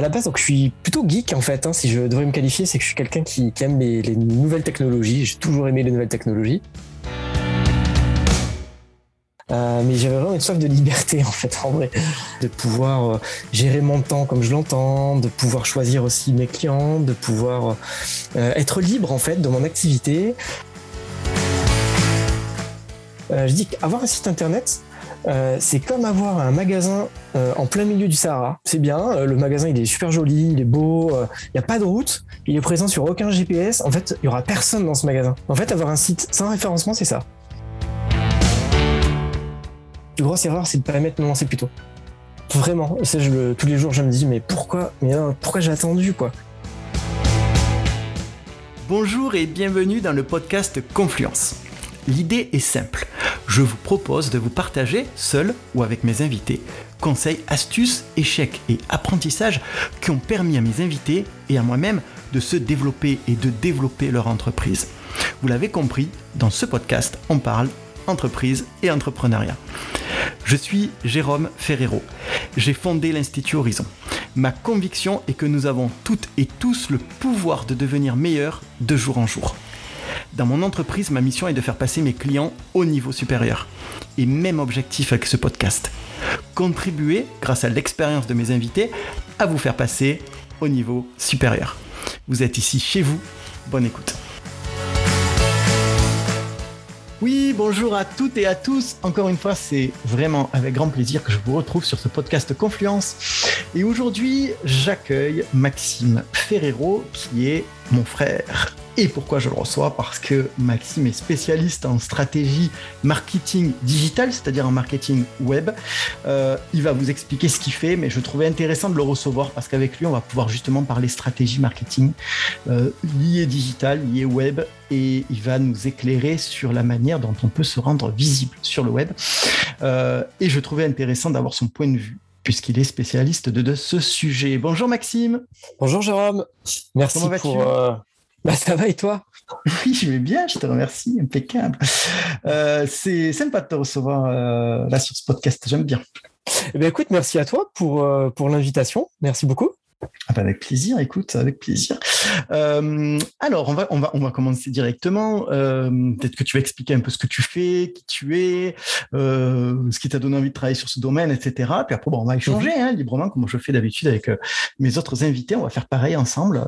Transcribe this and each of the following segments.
À la base, donc je suis plutôt geek en fait. Hein, si je devrais me qualifier, c'est que je suis quelqu'un qui, aime les, nouvelles technologies. J'ai toujours aimé les nouvelles technologies. Euh, mais j'avais vraiment une soif de liberté en fait, en vrai, de pouvoir euh, gérer mon temps comme je l'entends, de pouvoir choisir aussi mes clients, de pouvoir euh, être libre en fait de mon activité. je dis qu'avoir un site internet, euh, c'est comme avoir un magasin euh, en plein milieu du Sahara. C'est bien, euh, le magasin il est super joli, il est beau, il n'y a pas de route, il est présent sur aucun GPS. En fait, il n'y aura personne dans ce magasin. En fait, avoir un site sans référencement, c'est ça. La plus grosse erreur, c'est de ne pas mettre non, c'est plutôt. Vraiment, je, tous les jours, je me dis, mais pourquoi, mais pourquoi j'ai attendu, quoi? Bonjour et bienvenue dans le podcast Confluence. L'idée est simple. Je vous propose de vous partager, seul ou avec mes invités, conseils, astuces, échecs et apprentissages qui ont permis à mes invités et à moi-même de se développer et de développer leur entreprise. Vous l'avez compris, dans ce podcast, on parle entreprise et entrepreneuriat. Je suis Jérôme Ferrero. J'ai fondé l'Institut Horizon. Ma conviction est que nous avons toutes et tous le pouvoir de devenir meilleurs de jour en jour. Dans mon entreprise, ma mission est de faire passer mes clients au niveau supérieur. Et même objectif avec ce podcast. Contribuer, grâce à l'expérience de mes invités, à vous faire passer au niveau supérieur. Vous êtes ici chez vous. Bonne écoute. Oui, bonjour à toutes et à tous. Encore une fois, c'est vraiment avec grand plaisir que je vous retrouve sur ce podcast Confluence. Et aujourd'hui, j'accueille Maxime Ferrero, qui est mon frère et pourquoi je le reçois? Parce que Maxime est spécialiste en stratégie marketing digital, c'est-à-dire en marketing web. Euh, il va vous expliquer ce qu'il fait, mais je trouvais intéressant de le recevoir parce qu'avec lui, on va pouvoir justement parler stratégie marketing euh, liée digital, liée web, et il va nous éclairer sur la manière dont on peut se rendre visible sur le web. Euh, et je trouvais intéressant d'avoir son point de vue puisqu'il est spécialiste de, ce sujet. Bonjour Maxime. Bonjour Jérôme. Merci pour, bah ça va et toi? Oui, je vais bien, je te remercie, impeccable. Euh, c'est sympa de te recevoir euh, là sur ce podcast, j'aime bien. Eh bien, écoute, merci à toi pour, euh, pour l'invitation, merci beaucoup. Ah bah, avec plaisir, écoute, avec plaisir. Euh, alors, on va, on, va, on va commencer directement. Euh, peut-être que tu vas expliquer un peu ce que tu fais, qui tu es, euh, ce qui t'a donné envie de travailler sur ce domaine, etc. Puis après, bon, on va échanger hein, librement, comme je fais d'habitude avec mes autres invités. On va faire pareil ensemble.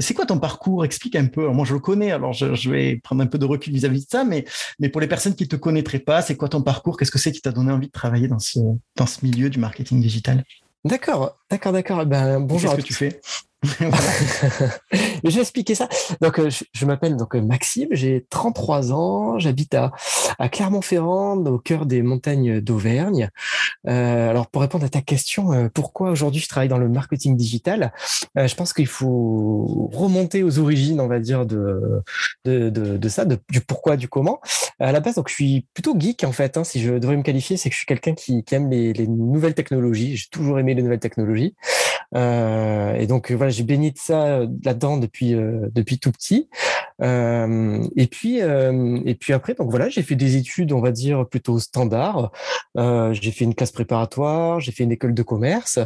c'est quoi ton parcours? Explique un peu. moi, je le connais, alors je, vais prendre un peu de recul vis-à-vis de ça, mais, mais pour les personnes qui ne te connaîtraient pas, c'est quoi ton parcour Qu'est-ce que c'est qui t'a donné envie de travailler dans ce, dans ce milieu du marketing digital? D'accord, d'accord, d'accord. Eh ben, bonjour. Qu'est-ce que tu fais? Je vais expliquer ça. Donc, euh, je, m'appelle donc euh, Maxime, j'ai 33 ans, j'habite à, Clermont-Ferrand, au cœur des montagnes d'Auvergne. Euh, alors, pour répondre à ta question, euh, pourquoi aujourd'hui je travaille dans le marketing digital Je pense qu'il faut remonter aux origines, on va dire, de de, de, ça, du pourquoi, du comment. À la base, donc, je suis plutôt geek en fait. Hein, si je devrais me qualifier, c'est que je suis quelqu'un qui, aime les nouvelles technologies. J'ai toujours aimé les nouvelles technologies. Et donc, voilà j'ai baigné de ça euh, là-dedans depuis euh, depuis tout petit. Euh, et puis et puis après, donc voilà, j'ai fait des études, on va dire plutôt standard. j'ai fait une classe préparatoire, j'ai fait une école de commerce.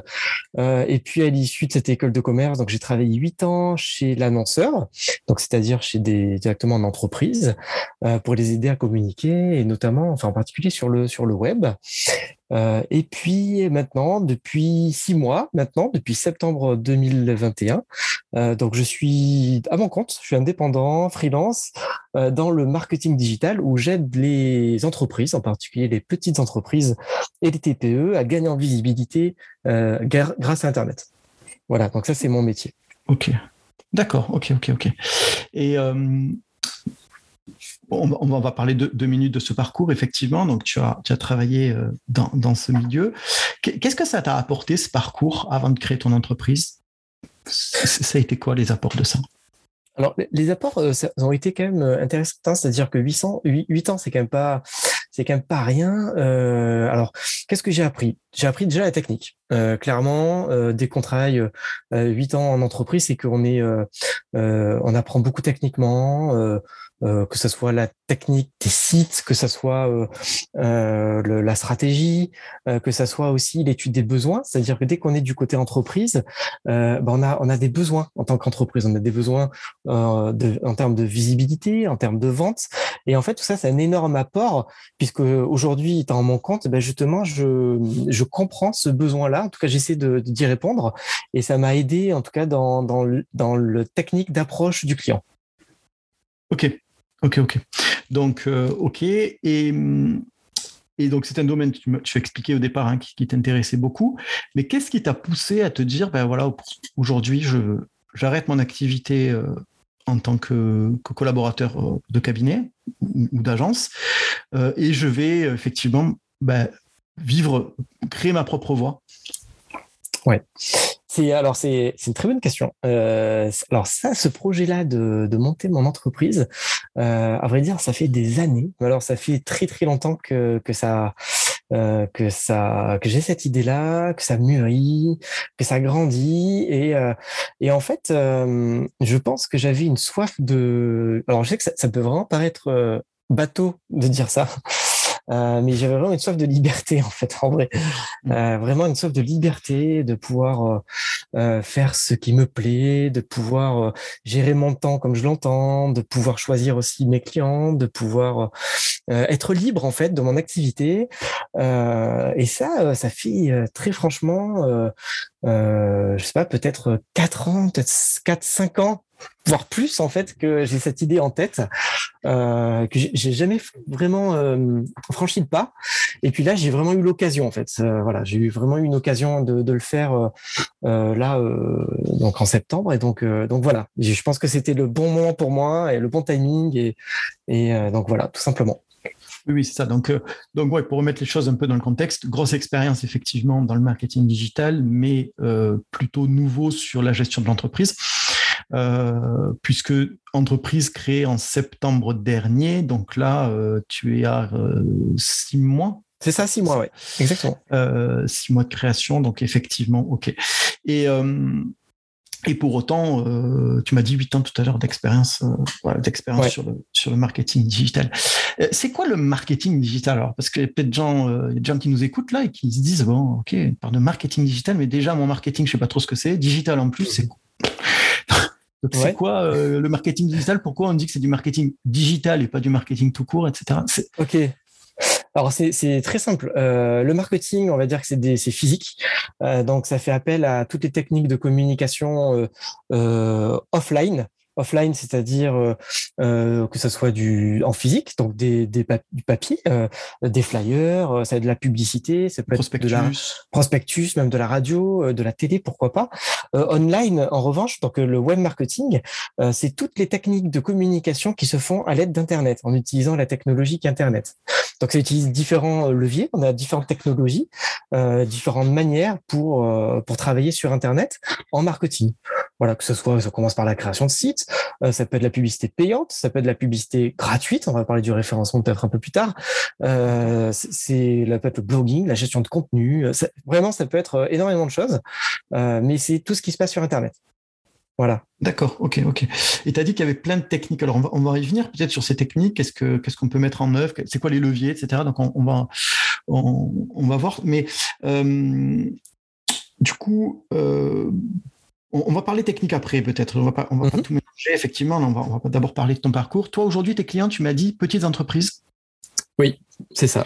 et puis à l'issue de cette école de commerce, donc j'ai travaillé huit ans chez l'annonceur, donc c'est-à-dire chez des directement en entreprise pour les aider à communiquer et notamment, enfin en particulier sur le sur le web. Euh, et puis maintenant, depuis six mois, maintenant, depuis septembre 2021, euh, donc je suis à mon compte, je suis indépendant, freelance, euh, dans le marketing digital où j'aide les entreprises, en particulier les petites entreprises et les TPE, à gagner en visibilité grâce à Internet. Voilà, donc ça c'est mon métier. Ok. D'accord, ok, ok, ok. Et on, va parler de, deux minutes de ce parcours, effectivement. Donc, tu as, travaillé euh, dans, ce milieu. Qu'est-ce que ça t'a apporté, ce parcours, avant de créer ton entreprise? Ça a été quoi les apports de ça? Alors, les apports euh, ont été quand même euh, intéressants, c'est-à-dire que 800, 8, ans, c'est quand même pas, c'est quand même pas rien. alors, qu'est-ce que j'ai appris? J'ai appris déjà la technique. clairement, dès qu'on travaille 8 ans en entreprise, c'est qu'on est, on apprend beaucoup techniquement que ce soit la technique des sites, que ce soit la stratégie, que ce soit aussi l'étude des besoins. C'est-à-dire que dès qu'on est du côté entreprise, ben on, a, on a des besoins en tant qu'entreprise. On a des besoins en termes de visibilité, en termes de vente. Et en fait, tout ça, c'est un énorme apport puisque aujourd'hui, étant mon compte, ben justement, je, je comprends ce besoin-là. En tout cas, j'essaie de, d'y répondre et ça m'a aidé, en tout cas, dans, dans, dans le technique d'approche du client. Ok, ok, ok. Donc, euh, ok. Et, et donc, c'est un domaine tu, tu as expliqué au départ hein, qui, t'intéressait beaucoup. Mais qu'est-ce qui t'a poussé à te dire, ben voilà, aujourd'hui, je, j'arrête mon activité euh, en tant que, collaborateur euh, de cabinet ou, d'agence et je vais effectivement ben, vivre, créer ma propre voie? Ouais. C'est alors c'est une très bonne question. Euh, alors ça, ce projet-là de, de, monter mon entreprise, euh, à vrai dire, ça fait des années. Alors ça fait très très longtemps que que ça euh, que ça que j'ai cette idée-là, que ça mûrit, que ça grandit et euh, et en fait, euh, je pense que j'avais une soif de. Alors je sais que ça, ça peut vraiment paraître euh, bateau de dire ça. Euh, mais j'avais vraiment une soif de liberté en fait, en vrai, mmh. euh, vraiment une soif de liberté, de pouvoir euh, faire ce qui me plaît, de pouvoir gérer mon temps comme je l'entends, de pouvoir choisir aussi mes clients, de pouvoir être libre en fait de mon activité. et ça, ça fait très franchement, je sais pas, peut-être quatre ans, peut-être quatre, cinq ans voire plus en fait que j'ai cette idée en tête euh, que j'ai jamais vraiment euh, franchi le pas. Et puis là j'ai vraiment eu l'occasion en fait. Euh, voilà j'ai eu vraiment eu une occasion de, le faire euh, euh là euh, donc en septembre. Et donc donc voilà. Je pense que c'était le bon moment pour moi et le bon timing et et donc voilà tout simplement. Oui, c'est ça. Donc, donc ouais, pour remettre les choses un peu dans le contexte, grosse expérience effectivement dans le marketing digital, mais euh, plutôt nouveau sur la gestion de l'entreprise. Euh, puisque entreprise créée en septembre dernier, donc là, euh, tu es à euh, six mois. C'est ça, six mois, oui, exactement. six mois de création, donc effectivement, ok. Et et pour autant, tu m'as dit huit ans tout à l'heure d'expérience, d'expérience sur, le, sur le marketing digital. c'est quoi le marketing digital alors? Parce que peut-être gens, il y a des gens qui nous écoutent là et qui se disent bon, ok, on parle de marketing digital, mais déjà mon marketing, je sais pas trop ce que c'est. Digital en plus, c'est c'est quoi euh, le marketing digital? Pourquoi on dit que c'est du marketing digital et pas du marketing tout court, etc. Ok. Alors c'est très simple. Euh, le marketing, on va dire que c'est physique, euh, donc ça fait appel à toutes les techniques de communication offline offline, c'est-à-dire euh, euh, que ce soit du en physique, donc des, des du papier, euh, des flyers, ça de la publicité, ça peut prospectus. être de la prospectus, même de la radio, de la télé, pourquoi pas. online, en revanche, donc le web marketing, c'est toutes les techniques de communication qui se font à l'aide d'Internet, en utilisant la technologie qu'Internet. Donc ça utilise différents leviers, on a différentes technologies, différentes manières pour pour travailler sur Internet en marketing. Voilà, que ce soit, ça commence par la création de sites, euh, ça peut être la publicité payante, ça peut être la publicité gratuite. On va parler du référencement peut-être un peu plus tard. Euh, c'est la peut être le blogging, la gestion de contenu. Euh, vraiment, ça peut être énormément de choses, mais c'est tout ce qui se passe sur Internet. Voilà. D'accord, ok, ok. Et tu as dit qu'il y avait plein de techniques. Alors, on va, y venir peut-être sur ces techniques. Qu'est-ce qu'on ce qu'on peut mettre en œuvre? C'est quoi les leviers, etc. Donc, on, va, on, va voir. Mais du coup, on, va parler technique après, peut-être. On va pas, on va pas mhm. tout mélanger, effectivement. On va, on va d'abord parler de ton parcours. Toi, aujourd'hui, tes clients, tu m'as dit petites entreprises. Oui, c'est ça.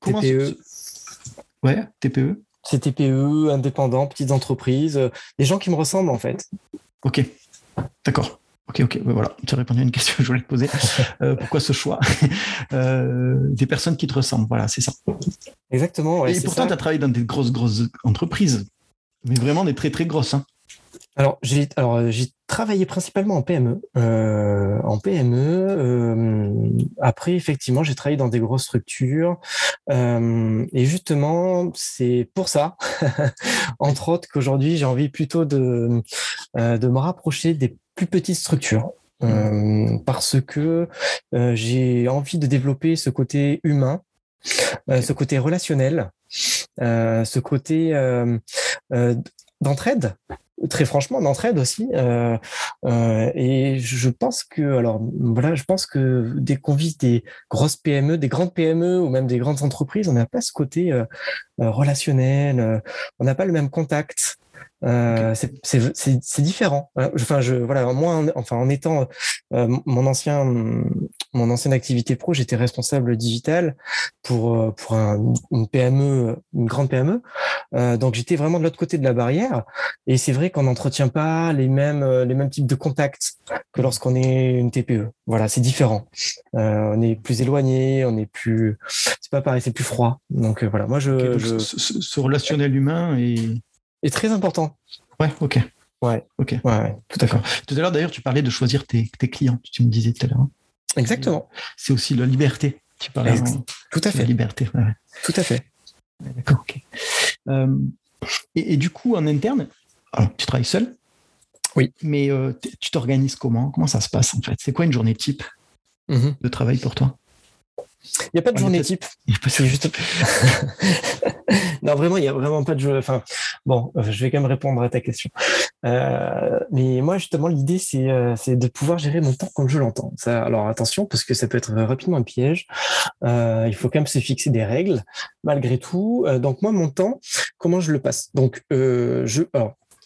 TPE. Ouais, TPE. C'est TPE, indépendants, petites entreprises, euh, des gens qui me ressemblent, en fait. Ok, d'accord. Ok, ok, voilà, tu as répondu à une question que je voulais te poser. Euh, pourquoi ce choix euh, Des personnes qui te ressemblent, voilà, c'est ça. Exactement. et pourtant, tu as travaillé dans des grosses, grosses entreprises, mais vraiment des très, très grosses. Hein. Alors j'ai alors euh, j'ai travaillé principalement en PME, euh, en PME. Euh, après effectivement j'ai travaillé dans des grosses structures et justement c'est pour ça, entre autres qu'aujourd'hui j'ai envie plutôt de de me rapprocher des plus petites structures. Mmh. parce que j'ai envie de développer ce côté humain, ce côté relationnel, ce côté d'entraide très franchement, d'entraide aussi. Euh, euh, et je pense que, alors voilà, je pense que dès qu'on vise des grosses PME, des grandes PME ou même des grandes entreprises, on n'a pas ce côté euh, relationnel, on n'a pas le même contact. Euh, c'est différent. Enfin, je voilà, moi, en, enfin, en étant euh, mon ancien mon ancienne activité pro, j'étais responsable digital pour euh, pour un, une PME, une grande PME. Euh, donc j'étais vraiment de l'autre côté de la barrière. Et c'est vrai qu'on n'entretient pas les mêmes les mêmes types de contacts que lorsqu'on est une TPE. Voilà, c'est différent. on est plus éloigné, on est plus, c'est pas pareil, c'est plus froid. Donc voilà, moi je, je... Ce, ce, relationnel humain et est très important. Ouais, ok. Ouais, ok. Ouais, tout à fait. Tout à l'heure, d'ailleurs, tu parlais de choisir tes, clients, tu me disais tout à l'heure. Hein. Exactement. C'est aussi la liberté. Tu parlais. Tout à fait. La liberté. Tout à fait. D'accord, ok. Euh, et, du coup, en interne, tu travailles seul? Oui. Mais euh, tu t'organises comment? Comment ça se passe en fait? C'est quoi une journée type mm-hmm. de travail pour toi? Il n'y a pas de journée type. C'est juste. non, vraiment, il n'y a vraiment pas de journée. Enfin, bon, euh, je vais quand même répondre à ta question. Euh, mais moi, justement, l'idée, euh, c'est de pouvoir gérer mon temps comme je l'entends. Alors, attention, parce que ça peut être rapidement un piège. il faut quand même se fixer des règles, malgré tout. donc, moi, mon temps, comment je le passe? Donc, je.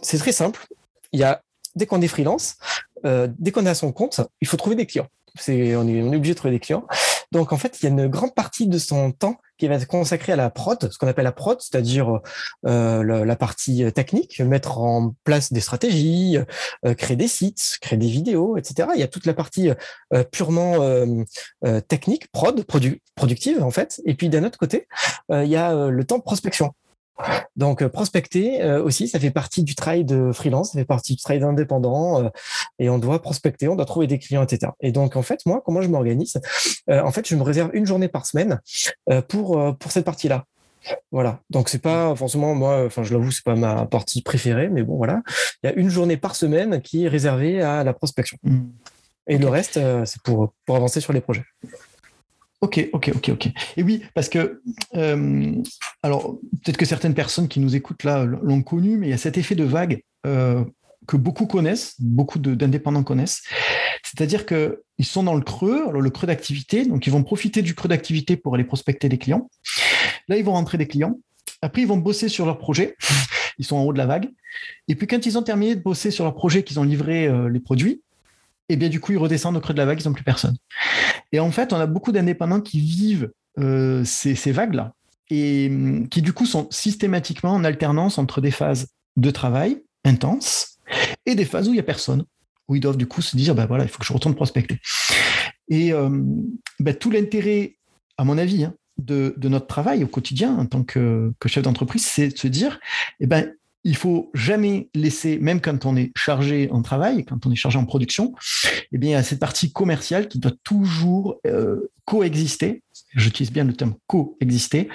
c'est très simple. Il y a dès qu'on est freelance, dès qu'on est à son compte, il faut trouver des clients. C'est, on est, on est obligé de trouver des clients. Donc, en fait, il y a une grande partie de son temps qui va être consacré à la prod, ce qu'on appelle la prod, c'est-à-dire euh, la, partie technique, mettre en place des stratégies, euh, créer des sites, créer des vidéos, etc. Il y a toute la partie euh, purement euh, technique, prod, productive en fait. Et puis d'un autre côté, il y a le temps de prospection. Donc euh, prospecter euh, aussi, ça fait partie du travail de freelance, ça fait partie du travail d'indépendant, euh, et on doit prospecter, on doit trouver des clients, etc. Et donc en fait, moi, comment je m'organise En fait, je me réserve une journée par semaine pour pour cette partie-là. Voilà. Donc c'est pas forcément moi, enfin je l'avoue, c'est pas ma partie préférée, mais bon voilà, il y a une journée par semaine qui est réservée à la prospection. Mmh. Et le reste, c'est pour pour avancer sur les projets. Ok, ok, ok, ok. Et oui, parce que, euh, alors, peut-être que certaines personnes qui nous écoutent là l'ont connu, mais il y a cet effet de vague euh, que beaucoup connaissent, beaucoup d'indépendants connaissent. C'est-à-dire qu'ils sont dans le creux, alors le creux d'activité, donc ils vont profiter du creux d'activité pour aller prospecter des clients. Là, ils vont rentrer des clients. Après, ils vont bosser sur leur projet. Ils sont en haut de la vague. Et puis, quand ils ont terminé de bosser sur leur projet, qu'ils ont livré euh, les produits, et bien du coup, ils redescendent au creux de la vague, ils n'ont plus personne. Et en fait, on a beaucoup d'indépendants qui vivent euh, ces, vagues-là et hum, qui du coup sont systématiquement en alternance entre des phases de travail intenses et des phases où il n'y a personne, où ils doivent du coup se dire, ben voilà, il faut que je retourne prospecter. Et hum, ben, tout l'intérêt, à mon avis, hein, de, notre travail au quotidien en tant que, que chef d'entreprise, c'est de se dire, eh ben, il faut jamais laisser, même quand on est chargé en travail, quand on est chargé en production, eh bien, cette partie commerciale qui doit toujours euh, coexister. J'utilise bien le terme coexister.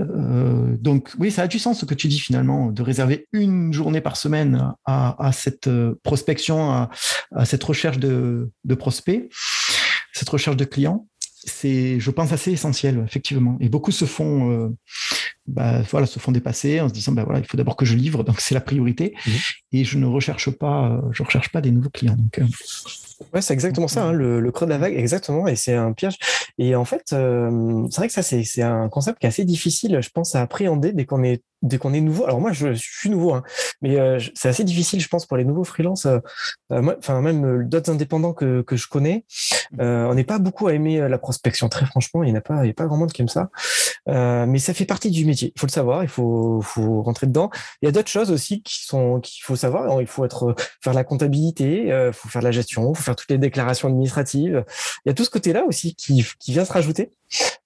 Euh, donc, oui, ça a du sens ce que tu dis finalement, de réserver une journée par semaine à, cette euh, prospection, à, cette recherche de, de prospects, cette recherche de clients c'est, je pense, assez essentiel, effectivement. Et beaucoup se font, euh, bah, voilà, se font dépasser en se disant, bah, voilà, il faut d'abord que je livre, donc c'est la priorité. Mmh. Et je ne recherche pas, euh, je recherche pas des nouveaux clients. Donc, euh, Ouais, c'est exactement ça, hein, le, creux de la vague, exactement, et c'est un piège. Et en fait, c'est vrai que ça, c'est un concept qui est assez difficile, je pense, à appréhender dès qu'on est dès qu'on est nouveau. Alors moi, je, suis nouveau, hein, mais c'est assez difficile, je pense, pour les nouveaux freelances. enfin, même d'autres indépendants que, que je connais, on n'est pas beaucoup à aimer la prospection. Très franchement, il n'y a pas, il y a pas grand monde qui aime ça. mais ça fait partie du métier. Il faut le savoir, il faut, faut rentrer dedans. Il y a d'autres choses aussi qui sont qu'il faut savoir. Il faut être faire la comptabilité, il faut faire la gestion, faut faire toutes les déclarations administratives. Il y a tout ce côté-là aussi qui, qui vient se rajouter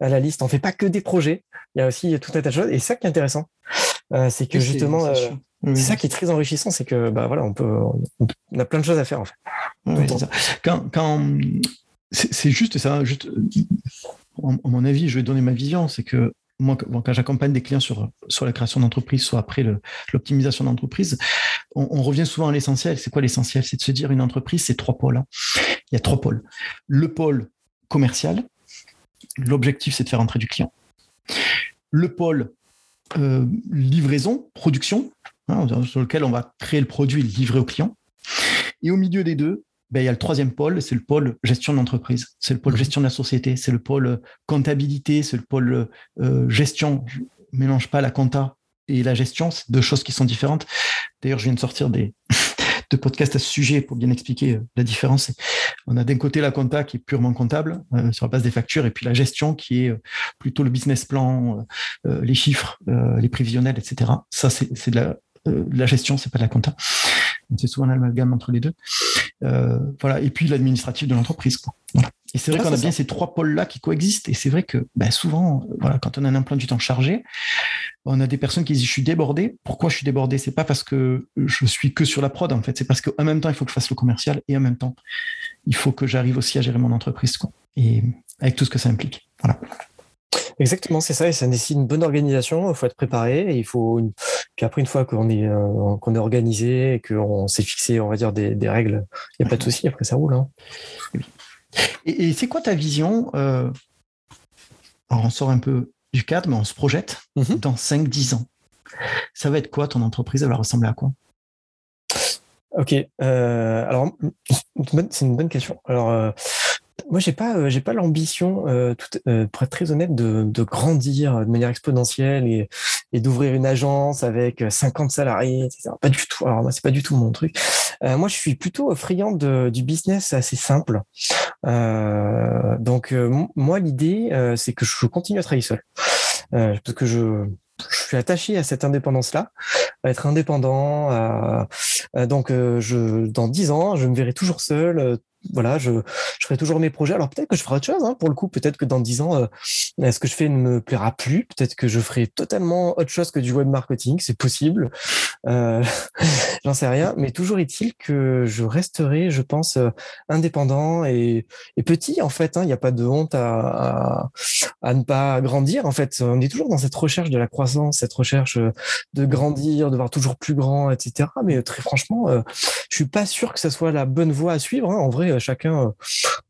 à la liste. On fait pas que des projets. Il y a aussi tout un tas de choses. Et ça qui est intéressant, euh, c'est que justement, euh, c'est ça qui est très enrichissant, c'est que bah voilà, on peut, on a plein de choses à faire en fait. ça. Quand, quand c'est juste ça, juste, à mon avis, je vais donner ma vision, c'est que moi, quand j'accompagne des clients sur, la création d'entreprise, soit après l'optimisation d'entreprise, on, revient souvent à l'essentiel. C'est quoi l'essentiel? C'est de se dire une entreprise, c'est trois pôles. Hein. Il y a trois pôles. Le pôle commercial, l'objectif, c'est de faire entrer du client. Le pôle euh, livraison, production, hein, sur lequel on va créer le produit et le livrer au client. Et au milieu des deux, ben, il y a le troisième pôle, c'est le pôle gestion de l'entreprise, c'est le pôle mmh. gestion de la société, c'est le pôle comptabilité, c'est le pôle euh, gestion. Je mélange pas la compta et la gestion, c'est deux choses qui sont différentes. D'ailleurs, je viens de sortir des, de podcasts à ce sujet pour bien expliquer euh, la différence. On a d'un côté la compta qui est purement comptable euh, sur la base des factures et puis la gestion qui est euh, plutôt le business plan, les chiffres, les prévisionnels, etc. Ça, c'est de la, la gestion, c'est pas de la compta. C'est souvent l'amalgame entre les deux. voilà. Et puis l'administratif de l'entreprise. Voilà. Et c'est vrai qu'on a bien ces trois pôles-là qui coexistent. Et c'est vrai que ben, souvent, voilà, quand on a un emploi du temps chargé, on a des personnes qui disent je suis débordé. Pourquoi je suis débordé? C'est pas parce que je suis que sur la prod en fait. C'est parce qu'en même temps il faut que je fasse le commercial et en même temps il faut que j'arrive aussi à gérer mon entreprise quoi. Et avec tout ce que ça implique. Voilà. Exactement, c'est ça, et ça nécessite une bonne organisation. Il faut être préparé, et il faut. Puis après, une fois qu'on est euh, qu'on est organisé et qu'on s'est fixé, on va dire des, règles, il n'y a pas de souci. Après, ça roule. Hein. Et, c'est quoi ta vision euh, Alors, on sort un peu du cadre, mais on se projette mhm. dans 5-10 ans. Ça va être quoi ton entreprise Elle va ressembler à quoi? Ok. Euh, alors, c'est une bonne question. Alors, euh, moi, j'ai pas, euh, j'ai pas l'ambition, euh, euh, pour être très honnête, de, de grandir de manière exponentielle et, et d'ouvrir une agence avec 50 salariés, etc. Pas du tout. Alors moi, c'est pas du tout mon truc. Euh, moi, je suis plutôt friand de, du business assez simple. Euh, donc, moi, l'idée, c'est que je continue à travailler seul, parce que je je suis attaché à cette indépendance-là, à être indépendant. donc, je, dans dix ans, je me verrai toujours seul, voilà, je, ferai toujours mes projets. Alors peut-être que je ferai autre chose. Hein, pour le coup, peut-être que dans dix ans, euh, ce que je fais ne me plaira plus? Peut-être que je ferai totalement autre chose que du web marketing. C'est possible. Euh, J'en sais rien. Mais toujours est-il que je resterai, je pense, euh, indépendant et, et petit. En fait, hein. il n'y a pas de honte à, à, ne pas grandir. En fait, on est toujours dans cette recherche de la croissance, cette recherche euh, de grandir, de voir toujours plus grand, etc. Mais très franchement, je suis pas sûr que ce soit la bonne voie à suivre. Hein. En vrai, euh, chacun. Euh,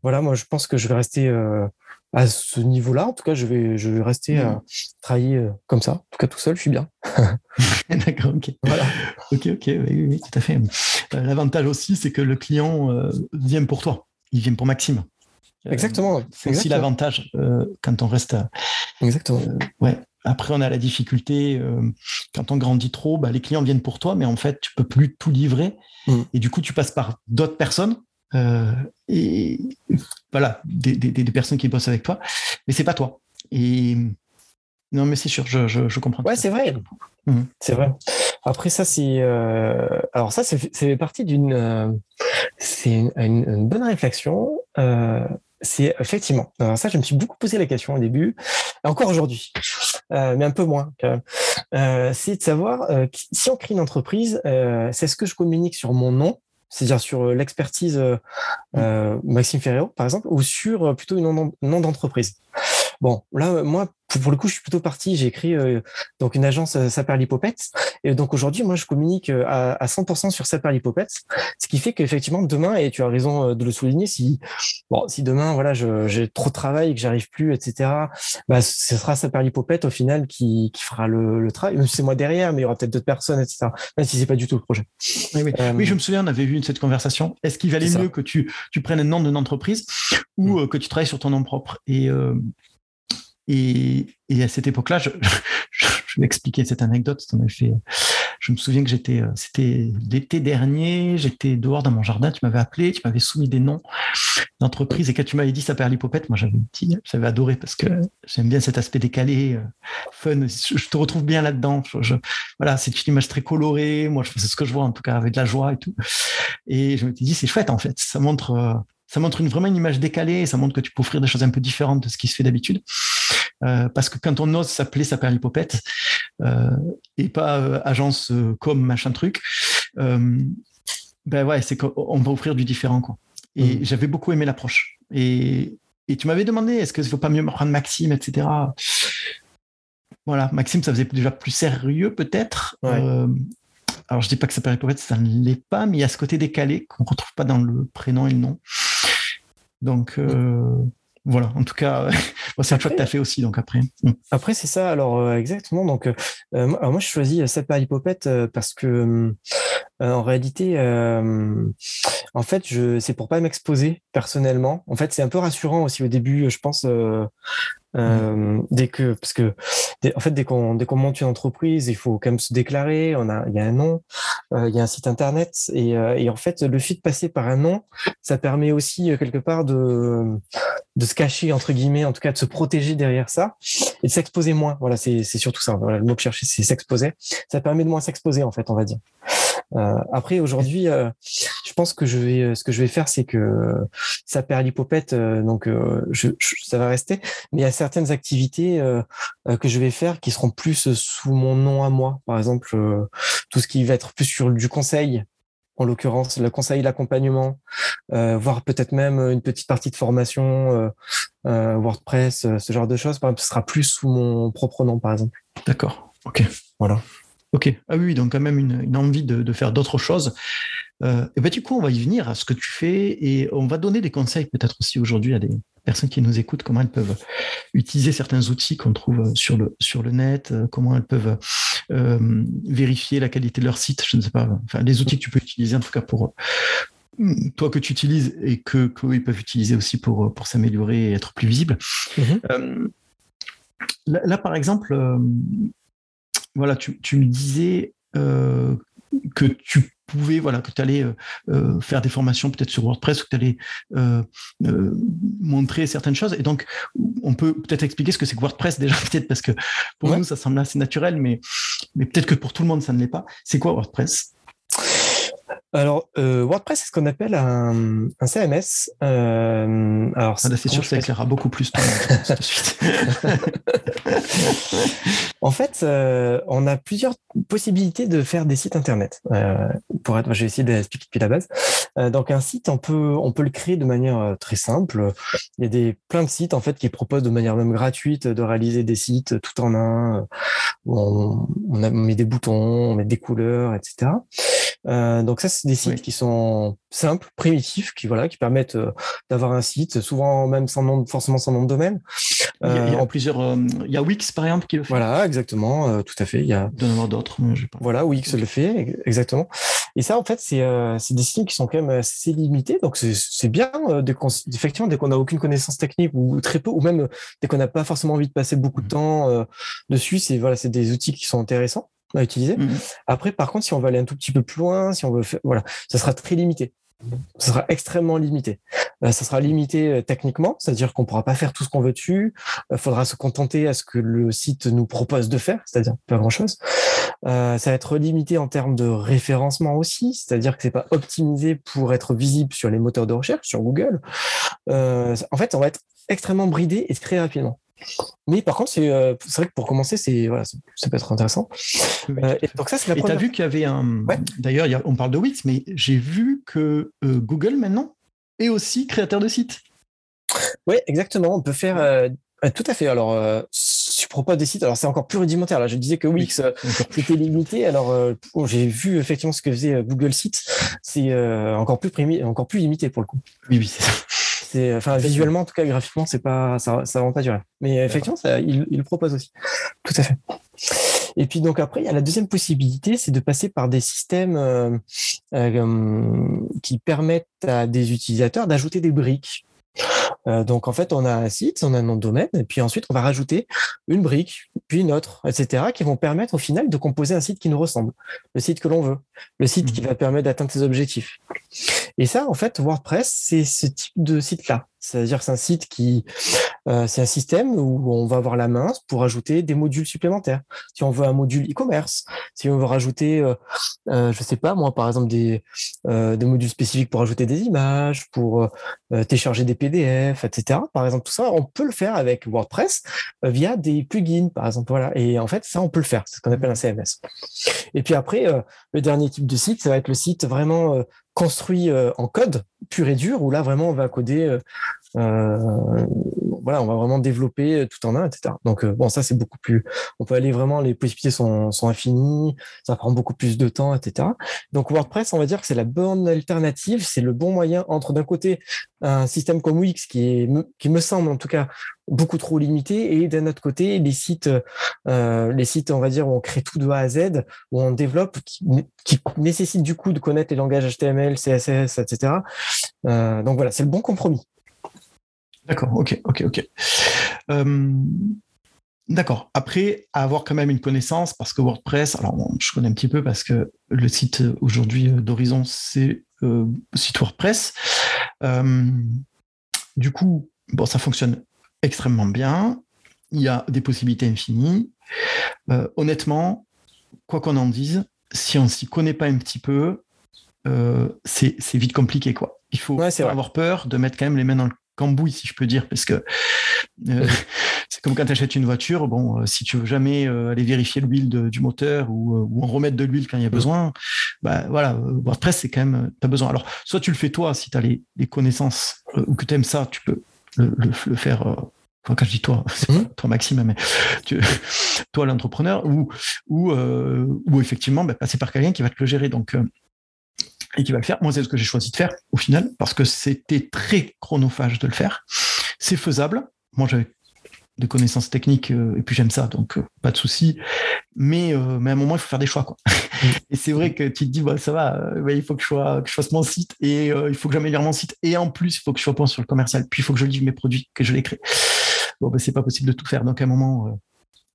voilà, moi, je pense que je vais rester euh, à ce niveau-là. En tout cas, je vais, je vais rester à mmh. travailler comme ça. En tout cas, tout seul, je suis bien. D'accord, ok. Voilà. Ok, ok, oui, tout à fait. L'avantage aussi, c'est que le client vient pour toi. Il vient pour Maxime. Exactement. c'est aussi l'avantage quand on reste. Exactement. ouais. Après, on a la difficulté, quand on grandit trop, bah, les clients viennent pour toi, mais en fait, tu peux plus tout livrer. Mmh. Et du coup, tu passes par d'autres personnes euh, et voilà, des, personnes qui bossent avec toi, mais c'est pas toi. Et non, mais c'est sûr, je, comprends. Ouais, c'est vrai. Mhm. C'est vrai. Après ça, c'est euh, alors ça, c'est partie d'une, euh, c'est une, bonne réflexion. c'est effectivement. Alors ça, je me suis beaucoup posé la question au début, encore aujourd'hui, mais un peu moins. c'est de savoir si on crée une entreprise, c'est ce que je communique sur mon nom c'est-à-dire sur euh, l'expertise euh, euh, Maxime Ferrero, par exemple, ou sur plutôt une nom d'entreprise. Bon, là, moi, pour le coup, je suis plutôt parti. J'ai écrit euh, donc une agence Saperlipopette. Et donc aujourd'hui, moi, je communique euh, à, à 100% sur Saperlipopette, ce qui fait qu'effectivement demain, et tu as raison de le souligner, si bon, si demain, voilà, j'ai trop de travail et que j'arrive plus, etc. Bah, ce sera Saperlipopette au final qui, qui fera le, le travail. Même si c'est moi derrière, mais il y aura peut-être d'autres personnes, etc. Même si c'est pas du tout le projet. Oui, oui. oui, je me souviens, on avait vu cette conversation. Est-ce qu'il valait mieux que tu, tu prennes un nom d'une entreprise ou mm. que tu travailles sur ton nom propre? Et et, à cette époque-là, je, je, je, vais expliquer cette anecdote. fait, je me souviens que j'étais, euh, c'était l'été dernier, j'étais dehors dans mon jardin, tu m'avais appelé, tu m'avais soumis des noms d'entreprises et quand tu m'avais dit ça perd l'hypopète, moi j'avais dit, j'avais adoré parce que j'aime bien cet aspect décalé, euh, fun. Je, te retrouve bien là-dedans. voilà, c'est une image très colorée. Moi, c'est ce que je vois en tout cas avec de la joie et tout. Et je me suis dit, c'est chouette en fait. Ça montre, euh, ça montre une, vraiment une image décalée et ça montre que tu peux offrir des choses un peu différentes de ce qui se fait d'habitude. Euh, parce que quand on ose s'appeler sa perlipopette euh, et pas euh, agence comme machin truc, ben ouais, c'est qu'on va offrir du différent. Quoi. Et mmh. j'avais beaucoup aimé l'approche. Et, et, tu m'avais demandé est-ce qu'il ne faut pas mieux prendre Maxime, etc. Voilà, Maxime, ça faisait déjà plus sérieux peut-être. alors je dis pas que ça perlipopette, ça ne l'est pas, mais il y a ce côté décalé qu'on ne retrouve pas dans le prénom et le nom. Donc, euh, voilà, en tout cas, c'est un choix que tu as fait aussi, donc après. Mm. Après, c'est ça. Alors, exactement. Donc, alors moi, je choisis Sapper Hippopète parce que, en réalité, en fait, je, c'est pour pas m'exposer personnellement. En fait, c'est un peu rassurant aussi au début, je pense. Euh, dès que, parce que, en fait, dès qu'on dès monte une entreprise, il faut quand même se déclarer. On a, il y a un nom, euh, il y a un site internet, et, euh, et en fait, le fait de passer par un nom, ça permet aussi euh, quelque part de de se cacher entre guillemets, en tout cas de se protéger derrière ça et de s'exposer moins. Voilà, c'est c'est surtout ça. Voilà, le mot que je cherchais, c'est s'exposer. Ça permet de moins s'exposer en fait, on va dire. Euh, après, aujourd'hui, euh, je pense que je vais, euh, ce que je vais faire, c'est que ça perd l'hypopète, donc je, ça va rester. Mais il y a certaines activités que je vais faire qui seront plus sous mon nom à moi. Par exemple, tout ce qui va être plus sur du conseil, en l'occurrence le conseil, l'accompagnement, euh, voire peut-être même une petite partie de formation, euh, WordPress, ce genre de choses, par exemple, ce sera plus sous mon propre nom, par exemple. D'accord. Ok. Voilà. Ok. Ah oui, donc quand même une, envie de, faire d'autres choses. Euh, et ben, du coup, on va y venir à ce que tu fais et on va donner des conseils peut-être aussi aujourd'hui à des personnes qui nous écoutent, comment elles peuvent utiliser certains outils qu'on trouve sur le, sur le net, euh, comment elles peuvent euh, vérifier la qualité de leur site, je ne sais pas, enfin, les outils que tu peux utiliser en tout cas pour, toi que tu utilises et que qu'ils peuvent utiliser aussi pour, pour s'améliorer et être plus visibles. Mm-hmm. là, par exemple, voilà, tu, me disais euh, que tu pouvais, voilà, que tu allais euh, euh, faire des formations peut-être sur WordPress, que tu allais montrer certaines choses. Et donc, on peut peut-être expliquer ce que c'est que WordPress déjà, peut-être parce que pour nous, ça semble assez naturel, mais, mais peut-être que pour tout le monde, ça ne l'est pas. C'est quoi WordPress? Alors, euh, WordPress, c'est ce qu'on appelle un, un CMS. Euh, alors, ah, c'est sûr que ça éclairera beaucoup plus de suite. en fait, euh, on a plusieurs possibilités de faire des sites internet. Pour être, je vais essayer d'expliquer depuis la base. Donc, un site, on peut, on peut le créer de manière très simple. Il y a des plein de sites en fait qui proposent de manière même gratuite de réaliser des sites tout en un. Où on, on, met des boutons, on met des couleurs, etc. Euh, donc ça, c'est des sites qui sont simples, primitifs, qui voilà, qui permettent euh, d'avoir un site, souvent même sans nom, forcément sans nom de domaine. il, y a, euh, plusieurs. il y a Wix par exemple qui le fait. Voilà, exactement, tout à fait. Il y a. Il avoir d'autres. Voilà, Wix le fait exactement. Et ça, en fait, c'est c'est des sites qui sont quand même assez limités. Donc c'est bien dès effectivement dès qu'on n'a aucune connaissance technique ou très peu, ou même dès qu'on n'a pas forcément envie de passer beaucoup de mmh. temps dessus. C'est voilà, c'est des outils qui sont intéressants à utiliser. Mhm. Après, par contre, si on veut aller un tout petit peu plus loin, si on veut faire, voilà, ça sera très limité. Ça sera extrêmement limité. Euh, ça sera limité euh, techniquement, c'est-à-dire qu'on pourra pas faire tout ce qu'on veut dessus. Il euh, faudra se contenter à ce que le site nous propose de faire, c'est-à-dire pas grand-chose. ça va être limité en termes de référencement aussi, c'est-à-dire que c'est pas optimisé pour être visible sur les moteurs de recherche, sur Google. en fait, on va être extrêmement bridé et très rapidement. Mais par contre, euh, c'est vrai que pour commencer, c'est voilà, ça peut être intéressant. Euh, et donc ça, c'est la et tu as vu qu'il y avait un. D'ailleurs, on parle de Wix, mais j'ai vu que euh, Google maintenant est aussi créateur de sites. Oui, exactement. On peut faire tout à fait. Alors, tu proposes des sites. Alors, c'est encore plus rudimentaire. Là, je disais que Wix c'était limité. Alors, j'ai vu effectivement ce que faisait Google Sites. C'est encore plus encore plus limité pour le coup. Oui, oui, c'est ça enfin, visuellement, en tout cas, graphiquement, c'est pas, ça, ça pas durer. Mais effectivement, ça, il, il, le propose aussi. Tout à fait. Et puis donc après, il y a la deuxième possibilité, c'est de passer par des systèmes euh, euh, qui permettent à des utilisateurs d'ajouter des briques. Euh, donc en fait, on a un site, on a un nom de domaine, et puis ensuite on va rajouter une brique, puis une autre, etc., qui vont permettre au final de composer un site qui nous ressemble, le site que l'on veut, le site qui mmh. va permettre d'atteindre ses objectifs. Et ça, en fait, WordPress, c'est ce type de site-là. C'est-à-dire que c'est un site qui, euh, c'est un système où on va avoir la main pour ajouter des modules supplémentaires. Si on veut un module e-commerce, si on veut rajouter, euh, euh, je sais pas moi, par exemple des, euh, modules spécifiques pour ajouter des images, pour euh, télécharger des PDF, etc. Par exemple, tout ça, on peut le faire avec WordPress via des plugins, par exemple. Voilà. Et en fait, ça, on peut le faire. C'est ce qu'on appelle un CMS. Et puis après, le dernier type de site, ça va être le site vraiment construit en code pur et dur, où là vraiment on va coder voilà, on va vraiment développer tout en un, etc. Donc bon, ça c'est beaucoup plus. On peut aller vraiment, les possibilités sont, infinies, ça prend beaucoup plus de temps, etc. Donc WordPress, on va dire que c'est la bonne alternative, c'est le bon moyen entre d'un côté un système comme Wix qui me semble en tout cas beaucoup trop limité et d'un autre côté les sites, euh, les sites, on va dire où on crée tout de A à Z, où on développe, qui, qui nécessite du coup de connaître les langages HTML, CSS, etc. Euh, donc voilà, c'est le bon compromis. D'accord, ok, ok, ok. Euh, d'accord. Après, avoir quand même une connaissance, parce que WordPress, alors je connais un petit peu parce que le site aujourd'hui d'Horizon, c'est euh, site WordPress. du coup, bon, ça fonctionne extrêmement bien. Il y a des possibilités infinies. Euh, honnêtement, quoi qu'on en dise, si on s'y connaît pas un petit peu, euh, c'est vite compliqué. Quoi. Il faut avoir peur de mettre quand même les mains dans le cambouis, si je peux dire, parce que euh, c'est comme quand tu achètes une voiture, bon, si tu veux jamais aller vérifier l'huile du moteur ou, en remettre de l'huile quand il y a besoin, bah voilà, WordPress, c'est quand même, tu as besoin. Alors, soit tu le fais toi, si tu as les, connaissances ou que tu aimes ça, tu peux le, faire. Euh, quand je dis toi, c'est mmh. toi Maxime, mais tu, toi l'entrepreneur, ou, ou, euh, ou effectivement bah, passer par quelqu'un qui va te le gérer. Donc, euh, et qui va le faire. Moi, c'est ce que j'ai choisi de faire au final, parce que c'était très chronophage de le faire. C'est faisable. Moi, j'avais des connaissances techniques et puis j'aime ça, donc pas de souci. Mais, mais à un moment, il faut faire des choix. Quoi. et c'est vrai que tu te dis, bah, ça va, euh, il faut que je, sois, que je fasse mon site et euh, il faut que j'améliore mon site. Et en plus, il faut que je sois bon sur le commercial. Puis il faut que je livre mes produits, que je les crée. Bon, bah, c'est pas possible de tout faire. Donc à un moment.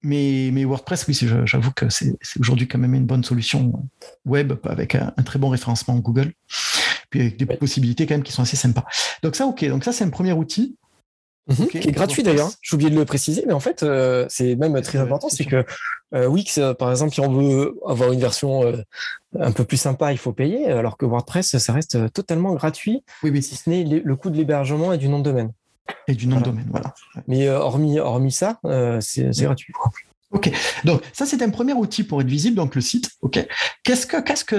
Euh, mais, mais, WordPress, oui, j'avoue que c'est aujourd'hui quand même une bonne solution web avec un, très bon référencement Google. Puis avec des possibilités quand même qui sont assez sympas. Donc ça, ok. Donc ça, c'est un premier outil. Mhm. qui est gratuit d'ailleurs. J'ai oublié de le préciser, mais en fait, euh, c'est même très important, c'est que euh, Wix, euh, par exemple, si on veut avoir une version un peu plus sympa, il faut payer, alors que WordPress, ça reste totalement gratuit, oui, oui. si ce n'est le coût de l'hébergement et du nom de domaine. Et du nom de domaine, voilà. Mais hormis, hormis ça, c'est gratuit. Ok, donc ça c'est un premier outil pour être visible, donc le site. Ok, qu'est-ce que qu'est-ce que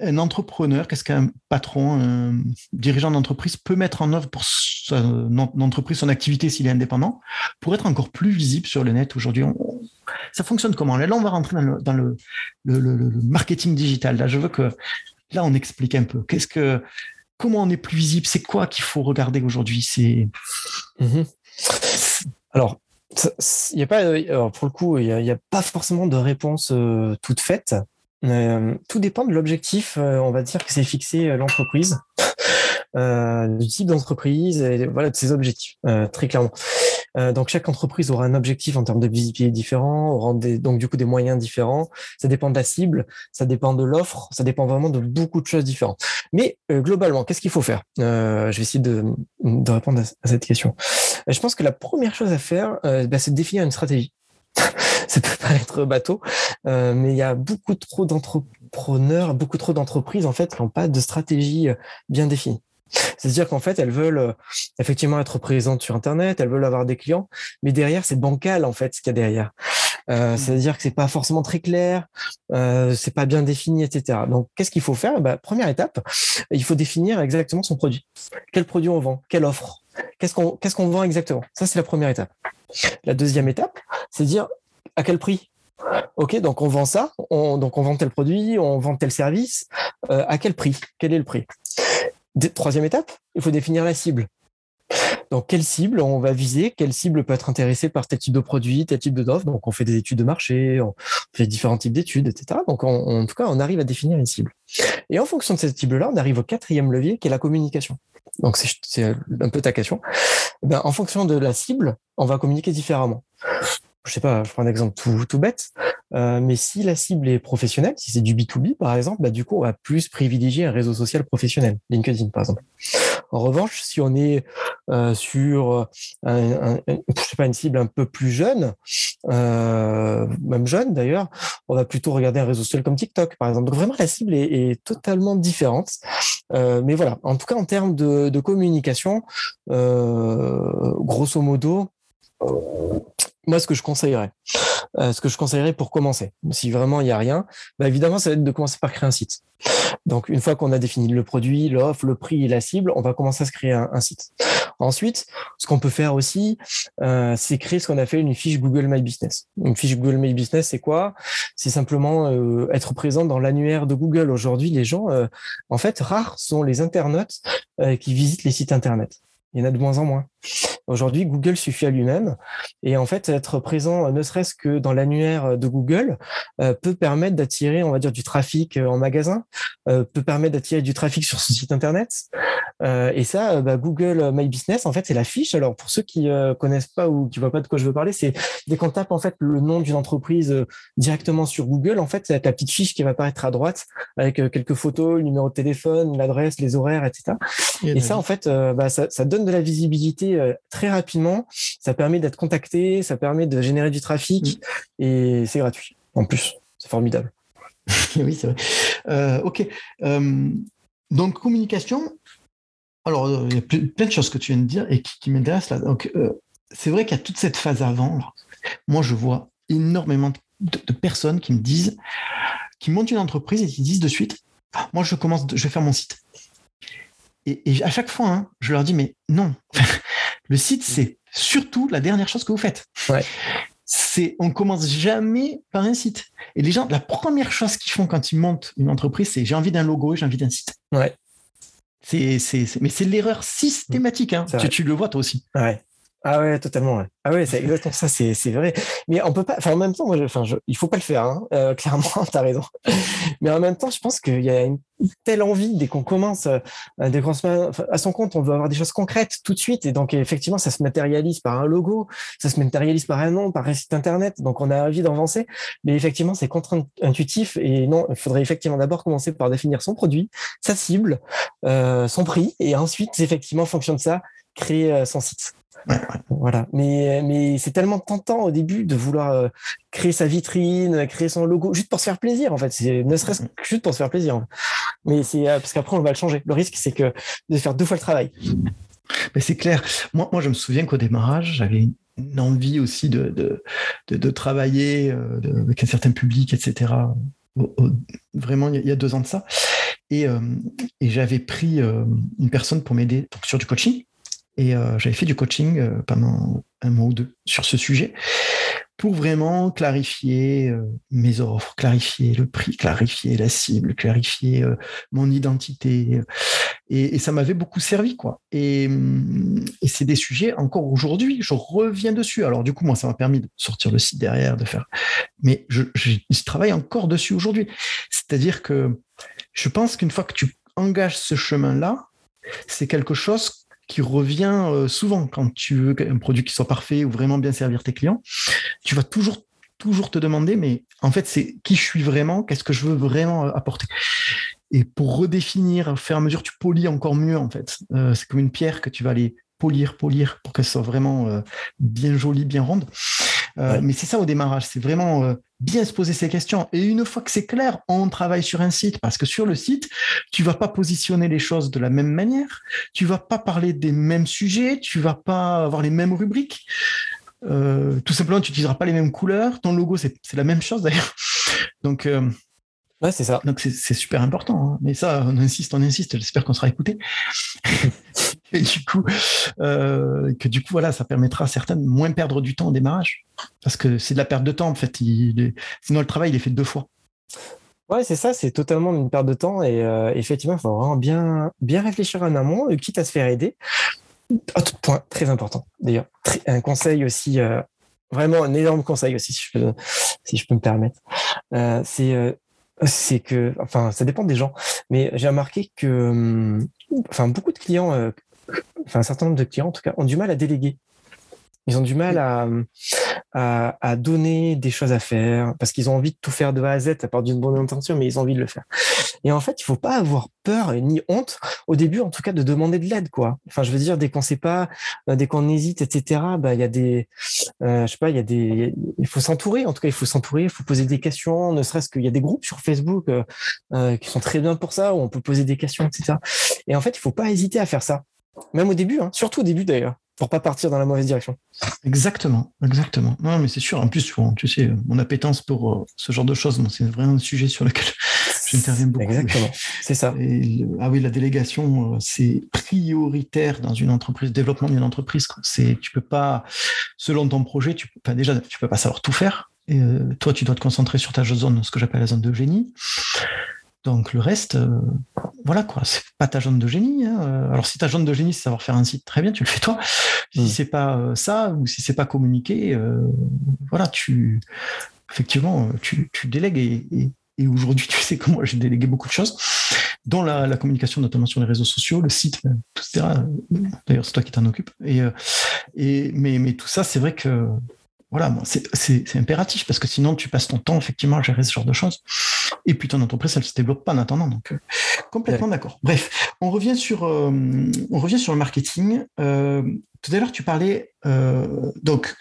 un entrepreneur, qu'est-ce qu'un patron, un dirigeant d'entreprise peut mettre en œuvre pour son entreprise, son activité s'il est indépendant, pour être encore plus visible sur le net aujourd'hui? Ça fonctionne comment? Là, on va rentrer dans, le, marketing digital. Là, je veux que là, on explique un peu. Qu'est-ce que, comment on est plus visible? C'est quoi qu'il faut regarder aujourd'hui? C'est mhm. alors. Il y a pas, pour le coup, il n'y a, pas forcément de réponse euh, toute faite. Euh, tout dépend de l'objectif, euh, on va dire que c'est fixé l'entreprise, du type d'entreprise, voilà, de ses objectifs, très clairement. Donc chaque entreprise aura un objectif en termes de visibilité différent, aura donc du coup des moyens différents. Ça dépend de la cible, ça dépend de l'offre, ça dépend vraiment de beaucoup de choses différentes. Mais globalement, qu'est-ce qu'il faut faire? Je vais essayer de, répondre à, cette question. je pense que la première chose à faire, bah, c'est de définir une stratégie. ça peut paraître bateau, euh, mais il y a beaucoup trop d'entrepreneurs, beaucoup trop d'entreprises en fait qui n'ont pas de stratégie euh, bien définie. C'est-à-dire qu'en fait, elles veulent euh, effectivement être présentes sur Internet, elles veulent avoir des clients, mais derrière, c'est bancal en fait ce qu'il y a derrière. Euh, mmh. C'est-à-dire que c'est pas forcément très clair, euh, c'est pas bien défini, etc. Donc, qu'est-ce qu'il faut faire? Bah, Première étape, il faut définir exactement son produit. Quel produit on vend? Quelle offre? Qu'est-ce qu'on qu'est-ce qu'on vend exactement? Ça, c'est la première étape. La deuxième étape, c'est dire à quel prix? Ok, donc on vend ça, on, donc on vend tel produit, on vend tel service. Euh, à quel prix? Quel est le prix? Troisième étape, il faut définir la cible. Donc, quelle cible on va viser Quelle cible peut être intéressée par tel type de produit, tel type d'offre Donc, on fait des études de marché, on fait différents types d'études, etc. Donc, en tout cas, on arrive à définir une cible. Et en fonction de cette cible-là, on arrive au quatrième levier qui est la communication. Donc, c'est un peu ta question. Ben, en fonction de la cible, on va communiquer différemment je sais pas, je prends un exemple tout, bête, euh, mais si la cible est professionnelle, si c'est du B2B par exemple, bah, du coup, on va plus privilégier un réseau social professionnel, LinkedIn par exemple. En revanche, si on est euh, sur un, je sais pas, une cible un peu plus jeune, euh, même jeune d'ailleurs, on va plutôt regarder un réseau social comme TikTok par exemple. Donc vraiment, la cible est, totalement différente. Mais voilà, en tout cas, en termes de, communication, grosso modo, moi, ce que je conseillerais, euh, ce que je conseillerais pour commencer, si vraiment il n'y a rien, bah évidemment, ça va être de commencer par créer un site. Donc, une fois qu'on a défini le produit, l'offre, le prix et la cible, on va commencer à se créer un, site. Ensuite, ce qu'on peut faire aussi, euh, c'est créer ce qu'on a fait une fiche Google My Business. Une fiche Google My Business, c'est quoi? C'est simplement euh, être présent dans l'annuaire de Google. Aujourd'hui, les gens, en fait, rares sont les internautes qui visitent les sites internet. Il y en a de moins en moins. Aujourd'hui, Google suffit à lui-même. Et en fait, être présent, ne serait-ce que dans l'annuaire de Google, euh, peut permettre d'attirer, on va dire, du trafic euh, en magasin, euh, peut permettre d'attirer du trafic sur son site internet. et ça, bah, Google My Business, en fait, c'est la fiche. Alors, pour ceux qui connaissent pas ou qui voient pas de quoi je veux parler, c'est dès qu'on tape en fait le nom d'une entreprise directement sur Google, en fait, c'est la petite fiche qui va apparaître à droite avec quelques photos, le numéro de téléphone, l'adresse, les horaires, etc. Et, ça, en fait, bah, ça, ça donne de la visibilité très rapidement. Ça permet d'être contacté, ça permet de générer du trafic mm. et c'est gratuit en plus. C'est formidable. oui, c'est vrai. Euh, ok. Euh, donc, communication. Alors, euh, il y a plein de choses que tu viens de dire et qui, m'intéressent là. Donc, c'est vrai qu'il y a toute cette phase avant. Moi, je vois énormément de, personnes qui me disent, qui montent une entreprise et qui disent de suite, moi, je commence, je vais faire mon site. Et, à chaque fois, hein, je leur dis, mais non, le site, c'est surtout la dernière chose que vous faites. Ouais. C'est, on commence jamais par un site. Et les gens, la première chose qu'ils font quand ils montent une entreprise, c'est j'ai envie d'un logo et j'ai envie d'un site. Ouais. C'est, c'est, mais c'est l'erreur systématique. Hein. Tu, tu, le vois toi aussi. Ouais. Ah ouais, totalement. Ah ouais, c'est exactement ça, c'est, vrai. Mais on peut pas, enfin en même temps, moi, je, enfin, je, il faut pas le faire, hein, euh, clairement, tu as raison. Mais en même temps, je pense qu'il y a une telle envie dès qu'on commence, euh, dès qu'on à son compte, on veut avoir des choses concrètes tout de suite. Et donc, effectivement, ça se matérialise par un logo, ça se matérialise par un nom, par un site internet. Donc, on a envie d'avancer. Mais effectivement, c'est contre-intuitif. Et non, il faudrait effectivement d'abord commencer par définir son produit, sa cible, euh, son prix. Et ensuite, effectivement, en fonction de ça, créer euh, son site. Voilà. Mais, mais c'est tellement tentant au début de vouloir euh, créer sa vitrine, créer son logo, juste pour se faire plaisir, en fait. C'est ne serait-ce que juste pour se faire plaisir. Mais c'est euh, parce qu'après, on va le changer. Le risque, c'est que de faire deux fois le travail. Mais c'est clair. Moi, moi, je me souviens qu'au démarrage, j'avais une envie aussi de, de, de, travailler euh, avec un certain public, etc. vraiment, il y a deux ans de ça. Et, et j'avais pris une personne pour m'aider sur du coaching. Et euh, j'avais fait du coaching euh, pendant un mois ou deux sur ce sujet pour vraiment clarifier euh, mes offres, clarifier le prix, clarifier la cible, clarifier mon identité. Et, ça m'avait beaucoup servi, quoi. Et, et c'est des sujets encore aujourd'hui, je reviens dessus. Alors du coup, moi, ça m'a permis de sortir le site derrière, de faire. Mais je travaille encore dessus aujourd'hui. C'est-à-dire que je pense qu'une fois que tu engages ce chemin-là, c'est quelque chose qui revient euh, souvent quand tu veux un produit qui soit parfait ou vraiment bien servir tes clients. Tu vas toujours toujours te demander, mais en fait, c'est qui je suis vraiment, qu'est-ce que je veux vraiment euh, apporter? Et pour redéfinir, au fur et à mesure, tu polis encore mieux, en fait. Euh, c'est comme une pierre que tu vas aller polir, polir, pour qu'elle soit vraiment bien jolie, bien ronde. Mais c'est ça au démarrage, c'est vraiment bien se poser ces questions. Et une fois que c'est clair, on travaille sur un site parce que sur le site, tu vas pas positionner les choses de la même manière, tu vas pas parler des mêmes sujets, tu vas pas avoir les mêmes rubriques. Euh, tout simplement, tu n'utiliseras pas les mêmes couleurs. Ton logo, c'est la même chose d'ailleurs. Donc, euh, ouais, c'est ça. Donc, c'est super important. Hein. Mais ça, on insiste, on insiste. J'espère qu'on sera écouté. et du coup, euh, que du coup, voilà, ça permettra à certains de moins perdre du temps au démarrage. Parce que c'est de la perte de temps, en fait. Sinon, le travail, il est fait deux fois. Ouais, c'est ça, c'est totalement une perte de temps. Et euh, effectivement, il faut vraiment bien, bien réfléchir en amont, euh, quitte à se faire aider. Autre point très important, d'ailleurs, un conseil aussi, vraiment un énorme conseil aussi, si je peux, si je peux me permettre. c'est c'est que, enfin, ça dépend des gens, mais j'ai remarqué que, hum, enfin, beaucoup de clients enfin un certain nombre de clients en tout cas, ont du mal à déléguer. Ils ont du mal à, à, donner des choses à faire parce qu'ils ont envie de tout faire de A à Z à part d'une bonne intention, mais ils ont envie de le faire. Et en fait, il faut pas avoir peur ni honte au début, en tout cas, de demander de l'aide, quoi. Enfin, je veux dire, dès qu'on sait pas, euh, dès qu'on hésite, etc. Bah, il y a des, euh, je sais pas, il y a des, il faut s'entourer. En tout cas, il faut s'entourer, il faut poser des questions. Ne serait-ce qu'il y a des groupes sur Facebook euh, euh, qui sont très bien pour ça, où on peut poser des questions, etc. Et en fait, il faut pas hésiter à faire ça même au début, hein, surtout au début d'ailleurs. Pour pas partir dans la mauvaise direction. Exactement, exactement. Non, mais c'est sûr. En plus, tu sais, mon appétence pour euh, ce genre de choses, c'est vraiment un sujet sur lequel j'interviens beaucoup. Exactement, c'est ça. ah oui, la délégation, euh, c'est prioritaire dans une entreprise, développement d'une entreprise. C'est, tu peux pas, selon ton projet, tu peux déjà, tu peux pas savoir tout faire. Et, euh, toi, tu dois te concentrer sur ta zone, ce que j'appelle la zone de génie. Donc le reste, euh, voilà quoi, c'est pas ta zone de génie. Hein. Alors si ta zone de génie, c'est savoir faire un site, très bien, tu le fais toi. Si c'est pas euh, ça ou si c'est pas communiquer, euh, voilà, tu effectivement tu, délègues et, aujourd'hui tu sais comment j'ai délégué beaucoup de choses, dont la, communication notamment sur les réseaux sociaux, le site, etc. D'ailleurs c'est toi qui t'en occupes. Et, et mais, mais tout ça, c'est vrai que voilà, c'est impératif parce que sinon tu passes ton temps effectivement à gérer ce genre de choses. Et puis ton entreprise, elle ne se développe pas en attendant. Donc, euh, complètement d'accord. Bref, on revient sur, euh, on revient sur le marketing. Euh, tout à l'heure, tu parlais donc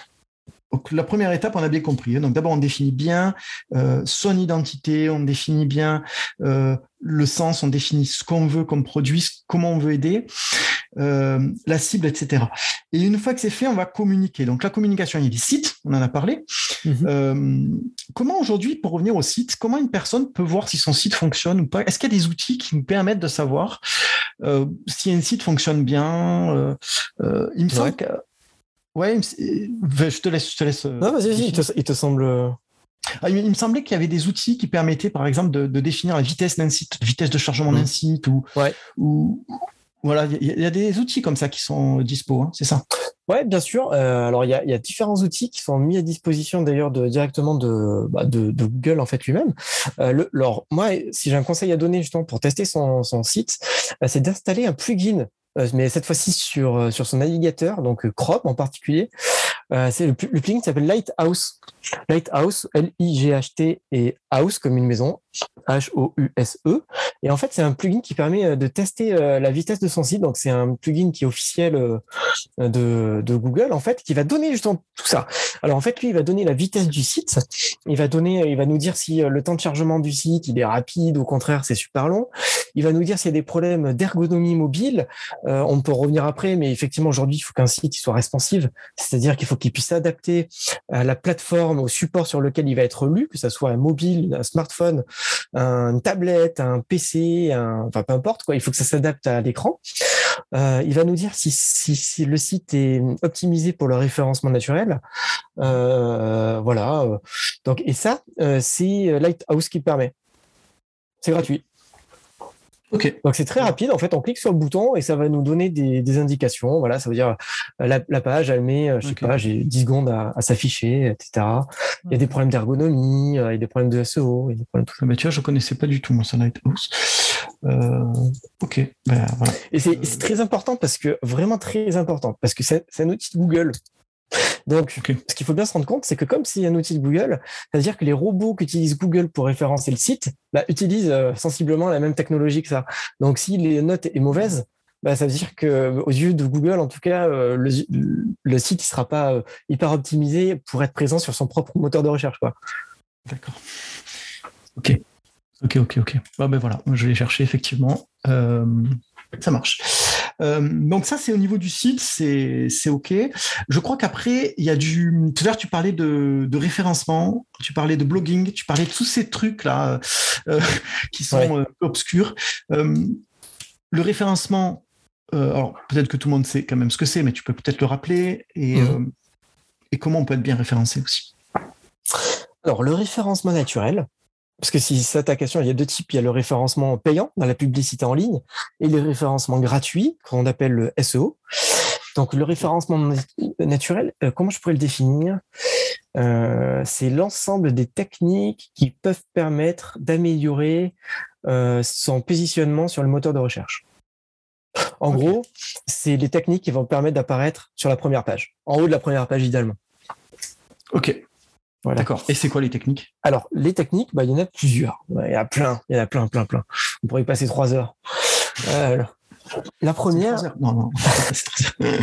donc, la première étape, on a bien compris. Hein. Donc, d'abord, on définit bien euh, son identité, on définit bien euh, le sens, on définit ce qu'on veut comme produit, comment on veut aider, euh, la cible, etc. Et une fois que c'est fait, on va communiquer. Donc, la communication, il y a des sites, on en a parlé. Mhm. comment aujourd'hui, pour revenir au site, comment une personne peut voir si son site fonctionne ou pas? Est-ce qu'il y a des outils qui nous permettent de savoir si un site fonctionne bien Il me semble que Ouais, je te laisse. Je te laisse euh, non, vas-y, vas-y, il, te, semble. Euh, ah, il, me semblait qu'il y avait des outils qui permettaient, par exemple, de, définir la vitesse d'un site, vitesse de chargement d'un mmh. site, ou, ouais. ou voilà, il y, a des outils comme ça qui sont dispo, hein, c'est ça. Ouais, bien sûr. Euh, alors il y, a, différents outils qui sont mis à disposition d'ailleurs de, directement de, bah, de, Google en fait lui-même. Euh, alors moi, si j'ai un conseil à donner justement pour tester son, son site, c'est d'installer un plugin euh, mais cette fois-ci sur, euh, sur son navigateur, donc euh, Chrome en particulier. C'est le, plugin s'appelle Lighthouse. Lighthouse, L-I-G-H-T et House comme une maison, H-O-U-S-E. Et en fait, c'est un plugin qui permet de tester la vitesse de son site. Donc, c'est un plugin qui est officiel de, de, Google, en fait, qui va donner justement tout ça. Alors, en fait, lui, il va donner la vitesse du site. Il va donner, il va nous dire si le temps de chargement du site, il est rapide, au contraire, c'est super long. Il va nous dire s'il y a des problèmes d'ergonomie mobile. Euh, on peut revenir après, mais effectivement, aujourd'hui, il faut qu'un site soit responsive, c'est-à-dire qu'il faut qu'il puisse s'adapter à la plateforme, au support sur lequel il va être lu, que ce soit un mobile, un smartphone, une tablette, un PC, un... enfin peu importe quoi. Il faut que ça s'adapte à l'écran. Euh, il va nous dire si, le site est optimisé pour le référencement naturel. Euh, voilà. Donc et ça, c'est Lighthouse qui permet. C'est gratuit. Donc c'est très rapide. En fait, on clique sur le bouton et ça va nous donner des, indications. Voilà, ça veut dire euh, la, page, elle met, euh, je sais pas, j'ai 10 secondes à, s'afficher, etc. Il y a des problèmes d'ergonomie, euh, il y a des problèmes de SEO, il y a des problèmes tout ça. Mais tu vois, je connaissais pas du tout mon Lighthouse. Euh, ok. Ben, voilà. Et c'est très important parce que vraiment très important parce que c'est un outil de Google. Donc, ce qu'il faut bien se rendre compte, c'est que comme c'est un outil de Google, c'est-à-dire que les robots qu'utilise Google pour référencer le site bah, utilisent euh, sensiblement la même technologie que ça. Donc, si les notes est mauvaise, bah, ça veut dire que aux yeux de Google, en tout cas, euh, le, site ne sera pas euh, hyper optimisé pour être présent sur son propre moteur de recherche. D'accord. Ok. Ok, ok, ok. ben voilà, je l'ai cherché effectivement. ça marche. Euh, donc ça, c'est au niveau du site, c'est OK. Je crois qu'après, il y a du... Tout à l'heure, tu parlais de, référencement, tu parlais de blogging, tu parlais de tous ces trucs-là euh, qui sont euh, obscurs. le référencement, alors peut-être que tout le monde sait quand même ce que c'est, mais tu peux peut-être le rappeler et, mhm. et comment on peut être bien référencé aussi. Alors, le référencement naturel, parce que si c'est ta question, il y a deux types. Il y a le référencement payant dans la publicité en ligne et le référencement gratuit qu'on appelle le SEO. Donc le référencement naturel, euh, comment je pourrais le définir? Euh, C'est l'ensemble des techniques qui peuvent permettre d'améliorer euh, son positionnement sur le moteur de recherche. En gros, c'est les techniques qui vont permettre d'apparaître sur la première page, en haut de la première page idéalement. Ok. D'accord. Et c'est quoi les techniques? Alors, les techniques, bah, il y en a plusieurs. Il y en a plein, il y en a plein, plein, plein. On pourrait y passer trois heures. La première, non, non.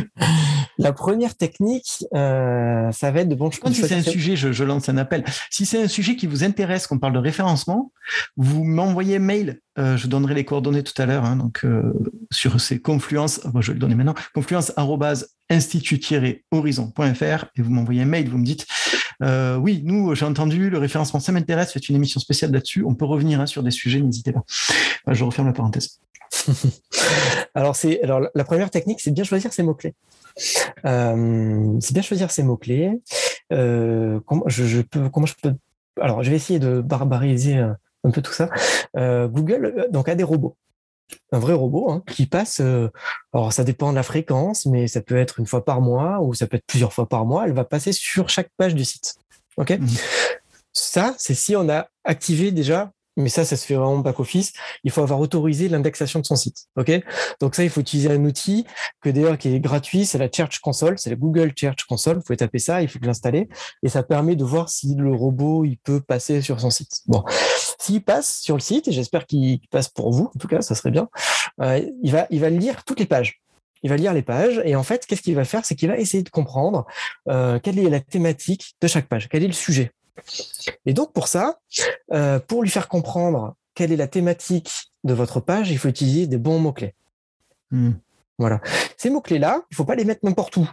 la première technique, euh, ça va être de bon. Quand si c'est un sujet, je, je, lance un appel. Si c'est un sujet qui vous intéresse, qu'on parle de référencement, vous m'envoyez mail. Euh, je donnerai les coordonnées tout à l'heure. Hein, donc euh, sur ces confluences, je vais le donner maintenant. Confluence institut-horizon.fr et vous m'envoyez un mail. Vous me dites euh, oui, nous, j'ai entendu le référencement, ça m'intéresse. Faites une émission spéciale là-dessus. On peut revenir hein, sur des sujets. N'hésitez pas. je referme la parenthèse. alors, c'est, la première technique, c'est bien choisir ses mots-clés. Euh, c'est bien choisir ses mots-clés. Euh, je, peux, comment je peux. Alors, je vais essayer de barbariser un peu tout ça. Google donc, a des robots un vrai robot hein, qui passe. alors ça dépend de la fréquence, mais ça peut être une fois par mois ou ça peut être plusieurs fois par mois. Elle va passer sur chaque page du site. Ok? Mmh. Ça, c'est si on a activé déjà mais ça, ça se fait vraiment back office. Il faut avoir autorisé l'indexation de son site. OK? Donc ça, il faut utiliser un outil que d'ailleurs qui est gratuit, c'est la Search Console, c'est la Google Search Console. Vous pouvez taper ça, il faut l'installer et ça permet de voir si le robot il peut passer sur son site. Bon, s'il passe sur le site et j'espère qu'il passe pour vous, en tout cas, ça serait bien. Euh, il va il va lire toutes les pages. Il va lire les pages et en fait, qu'est-ce qu'il va faire? C'est qu'il va essayer de comprendre euh, quelle est la thématique de chaque page, quel est le sujet. Et donc pour ça, euh, pour lui faire comprendre quelle est la thématique de votre page, il faut utiliser des bons mots-clés. Hmm. Voilà. Ces mots-clés-là, il ne faut pas les mettre n'importe où.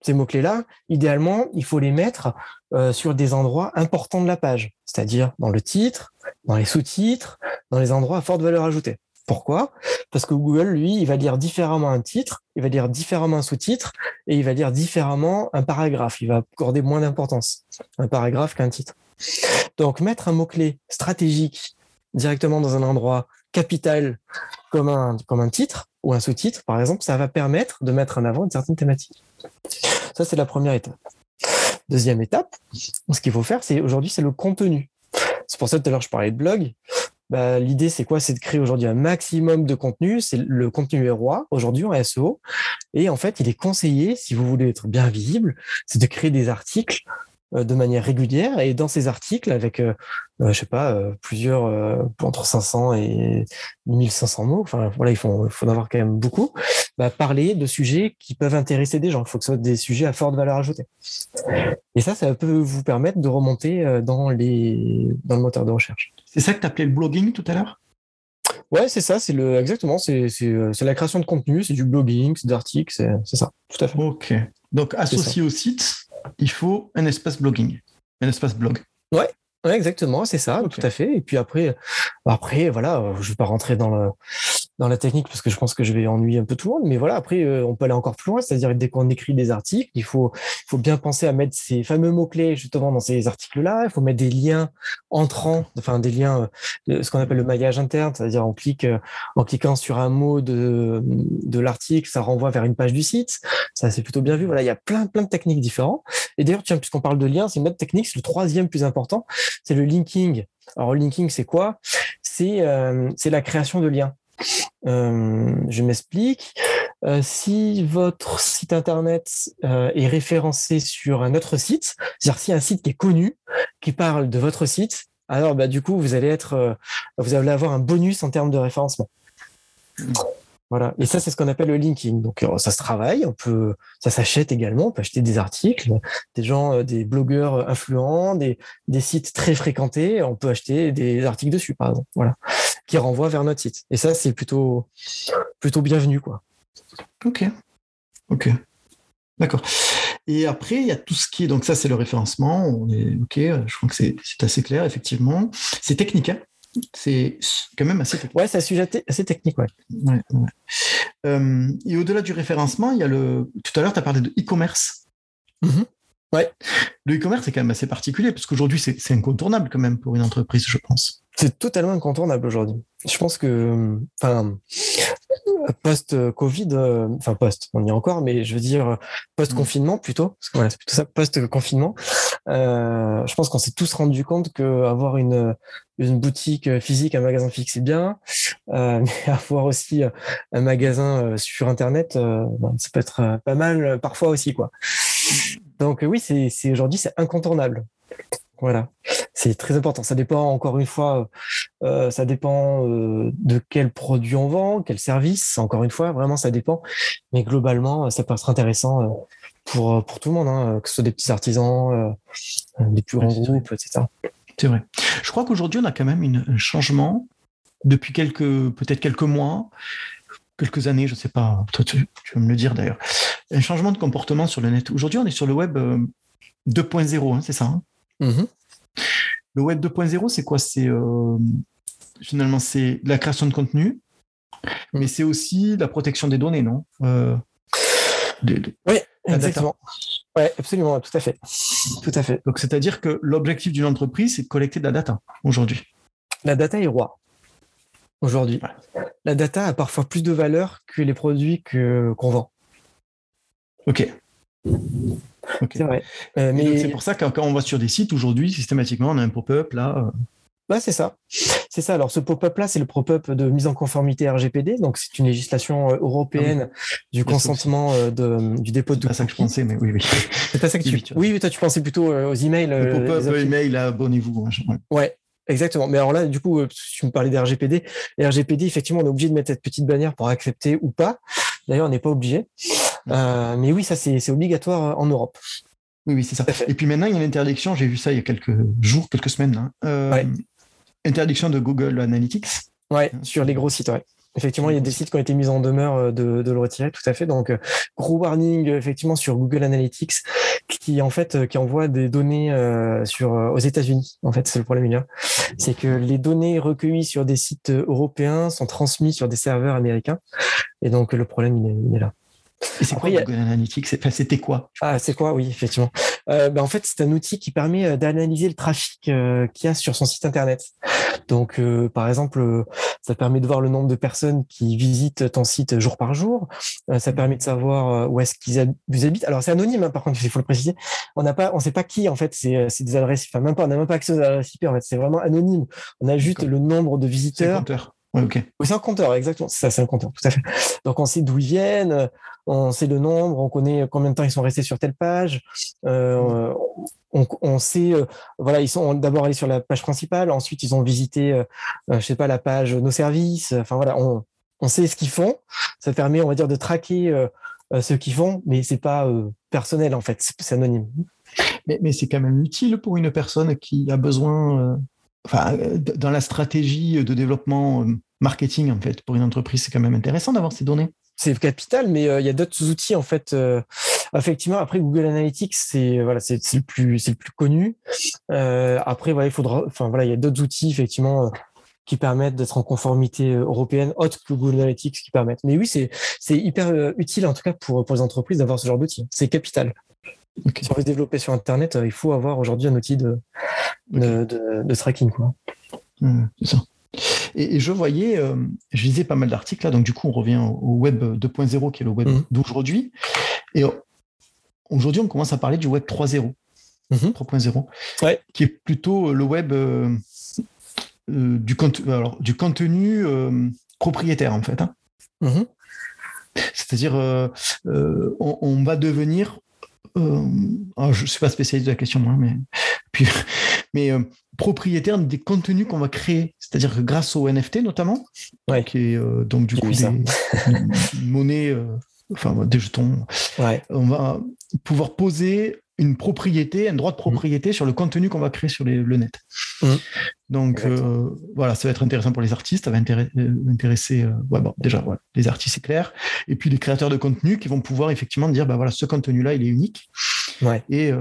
Ces mots-clés-là, idéalement, il faut les mettre euh, sur des endroits importants de la page, c'est-à-dire dans le titre, dans les sous-titres, dans les endroits à forte valeur ajoutée. Pourquoi? Parce que Google, lui, il va lire différemment un titre, il va lire différemment un sous-titre, et il va lire différemment un paragraphe. Il va accorder moins d'importance un paragraphe qu'un titre. Donc, mettre un mot-clé stratégique directement dans un endroit capital comme un, comme un titre ou un sous-titre, par exemple, ça va permettre de mettre en avant une certaine thématique. Ça, c'est la première étape. Deuxième étape, ce qu'il faut faire, c'est aujourd'hui, c'est le contenu. C'est pour ça que tout à l'heure, je parlais de blog. Bah, l'idée, c'est quoi? C'est de créer aujourd'hui un maximum de contenu. C'est le contenu est roi aujourd'hui en SEO. Et en fait, il est conseillé, si vous voulez être bien visible, c'est de créer des articles de manière régulière et dans ces articles avec euh, euh, je sais pas plusieurs entre 500 et 1500 mots enfin voilà il faut il faut en avoir quand même beaucoup bah, parler de sujets qui peuvent intéresser des gens. Il faut que ce soit des sujets à forte valeur ajoutée. Et ça ça peut vous permettre de remonter dans les dans le moteur de recherche. C'est ça que tu appelais le blogging tout à l'heure? Ouais, c'est ça, c'est le exactement, c'est la création de contenu, c'est du blogging, c'est d'articles, c'est ça, tout à fait. Ok. Donc associé au site, il faut un espace blogging, un espace blog. Ouais, exactement, c'est ça, tout à fait. Et puis après, après, voilà, je vais pas rentrer dans le dans la technique parce que je pense que je vais ennuyer un peu tout le monde. Mais voilà, après, euh, on peut aller encore plus loin. C'est-à-dire dès qu'on écrit des articles, il faut, il faut bien penser à mettre ces fameux mots-clés justement dans ces articles-là. Il faut mettre des liens entrants, enfin des liens, euh, ce qu'on appelle le maillage interne. C'est-à-dire on clique, euh, en cliquant sur un mot de, de l'article, ça renvoie vers une page du site. Ça, c'est plutôt bien vu. Voilà, il y a plein, plein de techniques différentes. Et d'ailleurs, tiens, puisqu'on parle de liens, c'est une autre technique, c'est le troisième plus important, c'est le linking. Alors, le linking, c'est quoi? C'est c'est la création de liens. Euh, je m'explique. Euh, si votre site internet euh, est référencé sur un autre site, c'est-à-dire si un site qui est connu, qui parle de votre site, alors bah, du coup vous allez être, vous allez avoir un bonus en termes de référencement. Voilà. Et ça, c'est ce qu'on appelle le linking. Donc, ça se travaille. On peut, ça s'achète également. On peut acheter des articles, des gens, des blogueurs influents, des, des sites très fréquentés. On peut acheter des articles dessus, par exemple. Voilà. Qui renvoient vers notre site. Et ça, c'est plutôt, plutôt bienvenu, quoi. Ok. Ok. D'accord. Et après, il y a tout ce qui est, donc ça, c'est le référencement. On est, ok, je crois que c'est assez clair, effectivement. C'est technique, hein c'est quand même assez technique. Ouais, c'est un sujet assez technique, ouais. Euh, et au-delà du référencement, il y a le. Tout à l'heure, tu as parlé de e-commerce. Mm-hmm. Ouais. Le e-commerce est quand même assez particulier, parce qu'aujourd'hui, c'est incontournable quand même pour une entreprise, je pense. C'est totalement incontournable aujourd'hui. Je pense que, enfin, post-Covid, euh, enfin post, on y est encore, mais je veux dire post-confinement plutôt, parce que c'est plutôt ça, post-confinement. Euh, je pense qu'on s'est tous rendu compte que avoir une une boutique physique, un magasin fixe, c'est bien, euh, mais avoir aussi un magasin sur Internet, ben, ça peut être pas mal parfois aussi, quoi. Donc oui, c'est aujourd'hui c'est incontournable. Voilà, c'est très important. Ça dépend encore une fois, euh, ça dépend euh, de quel produit on vend, quel service. Encore une fois, vraiment, ça dépend. Mais globalement, ça peut être intéressant euh, pour pour tout le monde, hein, que ce soit des petits artisans, des plus grands groupes, etc. C'est vrai. Je crois qu'aujourd'hui, on a quand même une, un changement depuis quelques peut-être quelques mois quelques années, je ne sais pas, toi tu, vas me le dire d'ailleurs, un changement de comportement sur le net. Aujourd'hui, on est sur le web 2.0, hein, c'est ça hein? Mhm. Le web 2.0, c'est quoi? C'est euh, finalement c'est la création de contenu, mais mhm. c'est aussi la protection des données, non? Euh, Oui, exactement. Oui, absolument, tout à fait. Tout à fait. Donc, c'est-à-dire que l'objectif d'une entreprise, c'est de collecter de la data aujourd'hui. La data est roi aujourd'hui. La data a parfois plus de valeur que les produits qu'on vend. Ok. C'est vrai. Euh, mais c'est pour ça que quand on va sur des sites aujourd'hui, systématiquement, on a un pop-up là. Bah, c'est ça. C'est ça. Alors, ce pop-up là, c'est le pop-up de mise en conformité RGPD. Donc, c'est une législation euh, européenne ah du consentement de, du dépôt de. C'est pas ça que je pensais, mais oui, oui. C'est pas ça que tu. Oui, oui, toi, tu pensais plutôt aux emails. Le pop-up email, abonnez-vous. Ouais. Exactement. Mais alors là, du coup, tu me parlais des RGPD. Les RGPD, effectivement, on est obligé de mettre cette petite bannière pour accepter ou pas. D'ailleurs, on n'est pas obligé. Euh, mais oui, ça, c'est obligatoire en Europe. Oui, oui, c'est ça. Et puis maintenant, il y a une interdiction, j'ai vu ça il y a quelques jours, quelques semaines. Euh, interdiction de Google Analytics. Ouais, sur les gros sites, ouais. Effectivement, il y a des sites qui ont été mis en demeure euh, de, de le retirer, tout à fait. Donc, euh, gros warning effectivement sur Google Analytics, qui en fait euh, qui envoie des données sur aux États-Unis. En fait, c'est le problème là, c'est que les données recueillies sur des sites européens sont transmises sur des serveurs américains, et donc le problème il est là. Et c'est quoi Google Analytics? C'était quoi? Ah, c'est quoi? Oui, effectivement. Euh, ben, en fait, c'est un outil qui permet euh, d'analyser le trafic euh, qu'il y a sur son site internet. Donc, euh, par exemple, ça permet de voir le nombre de personnes qui visitent ton site jour par jour. ça permet de savoir où est-ce qu'ils habitent. Alors, c'est anonyme, hein, par contre, il faut le préciser. On n'a pas, on sait pas qui en fait. C'est des adresses. Enfin, même pas. On n'a même pas accès aux adresses IP. En fait, c'est vraiment anonyme. On a juste le nombre de visiteurs. Oui, c'est un compteur, exactement. C'est ça, c'est un compteur, tout à fait. Donc, on sait d'où ils viennent, on sait le nombre, on connaît combien de temps ils sont restés sur telle page. Euh, on, sait, euh, voilà, ils sont d'abord allés sur la page principale, ensuite ils ont visité, euh, je sais pas, la page nos services. Enfin voilà, on, sait ce qu'ils font. Ça permet, on va dire, de traquer ce qu'ils font, mais c'est pas personnel en fait, c'est anonyme. Mais, mais c'est quand même utile pour une personne qui a besoin enfin, dans la stratégie de développement marketing, en fait, pour une entreprise, c'est quand même intéressant d'avoir ces données. C'est capital, mais euh, il y a d'autres outils en fait. Euh, effectivement, après Google Analytics, c'est voilà, c'est le plus c'est le plus connu. Euh, après, voilà, il faudra, enfin voilà, il y a d'autres outils effectivement qui permettent d'être en conformité européenne, autre que Google Analytics qui permettent. Mais oui, c'est c'est hyper utile en tout cas pour pour les entreprises d'avoir ce genre d'outils. C'est capital. Si on veut se développer sur Internet, il faut avoir aujourd'hui un outil de, de, de, tracking. Quoi. Mmh, c'est ça. Et, je voyais, euh, je lisais pas mal d'articles là, donc du coup on revient au, web 2.0 qui est le web mhm. d'aujourd'hui. Et aujourd'hui on commence à parler du web 3.0. 3.0, mhm. qui est plutôt le web euh, euh, du, alors, du contenu propriétaire en fait. Hein. Mhm. C'est-à-dire, on, va devenir je ne suis pas spécialiste de la question, moi, mais, puis, mais propriétaire des contenus qu'on va créer. C'est-à-dire que grâce au NFT notamment, qui est euh, donc du coup des, monnaie, euh, enfin des jetons, on va pouvoir poser une propriété, un droit de propriété sur le contenu qu'on va créer sur le net. Mmh. Donc euh, voilà, ça va être intéressant pour les artistes, ça va intéresser, bon, déjà les artistes c'est clair, et puis les créateurs de contenu qui vont pouvoir effectivement dire bah voilà ce contenu là il est unique, et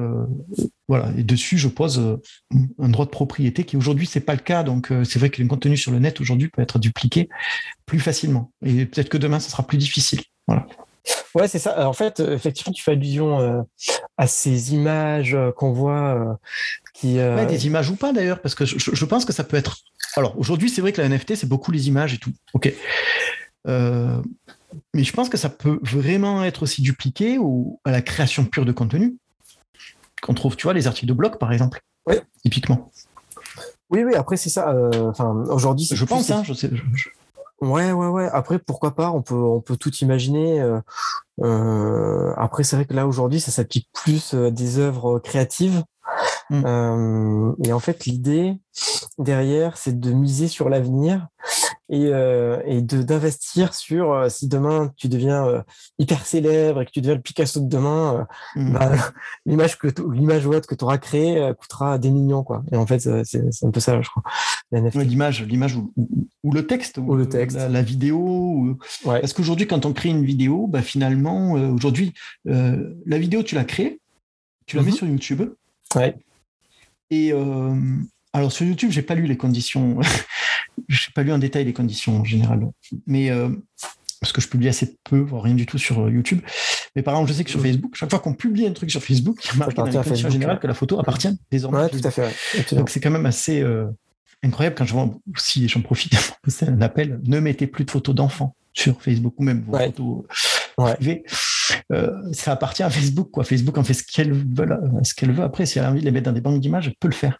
voilà, et dessus, je pose euh, un droit de propriété qui aujourd'hui, c'est pas le cas. Donc, euh, c'est vrai que le contenu sur le net aujourd'hui peut être dupliqué plus facilement. Et peut-être que demain, ça sera plus difficile. Voilà. Ouais, c'est ça. En fait, euh, effectivement, tu fais allusion à ces images qu'on voit qui. Ouais, des images ou pas d'ailleurs, parce que je, pense que ça peut être. Alors, aujourd'hui, c'est vrai que la NFT, c'est beaucoup les images et tout. OK. mais je pense que ça peut vraiment être aussi dupliqué ou à la création pure de contenu qu'on trouve, tu vois, les articles de blog, par exemple. Oui. Typiquement. Oui, oui, après, c'est ça. Euh, enfin, aujourd'hui, je pense, hein, je sais. Ouais, ouais, ouais. Après, pourquoi pas On peut, on peut tout imaginer. Euh, euh, après, c'est vrai que là aujourd'hui, ça s'applique plus à des œuvres créatives. Mm. et en fait, l'idée derrière, c'est de miser sur l'avenir et, euh, et de d'investir sur euh, si demain tu deviens euh, hyper célèbre et que tu deviens le Picasso de demain, mmh. bah, l'image que l'image web que tu auras créée coûtera des millions quoi. Et en fait c'est un peu ça je crois. L'image l'image ou, ou, le texte ou, le texte la, vidéo ou... ouais. parce qu'aujourd'hui quand on crée une vidéo bah finalement aujourd'hui la vidéo tu l'as créée tu la mets mmh sur YouTube ouais. et alors sur YouTube j'ai pas lu les conditions je n'ai pas lu en détail les conditions en général, mais euh, parce que je publie assez peu, voire rien du tout sur euh, YouTube. Mais par exemple, je sais que sur Facebook, chaque fois qu'on publie un truc sur Facebook, il y a marqué dans les conditions générales que la photo appartient désormais. Ouais, tout à fait. Donc c'est quand même assez euh, incroyable quand je vois aussi, j'en profite, c'est un appel, ne mettez plus de photos d'enfants sur Facebook ou même vos photos privées. ça appartient à Facebook, quoi. Facebook en fait ce qu'elle veut, ce qu'elle veut. Après, si elle a envie de les mettre dans des banques d'images, elle peut le faire.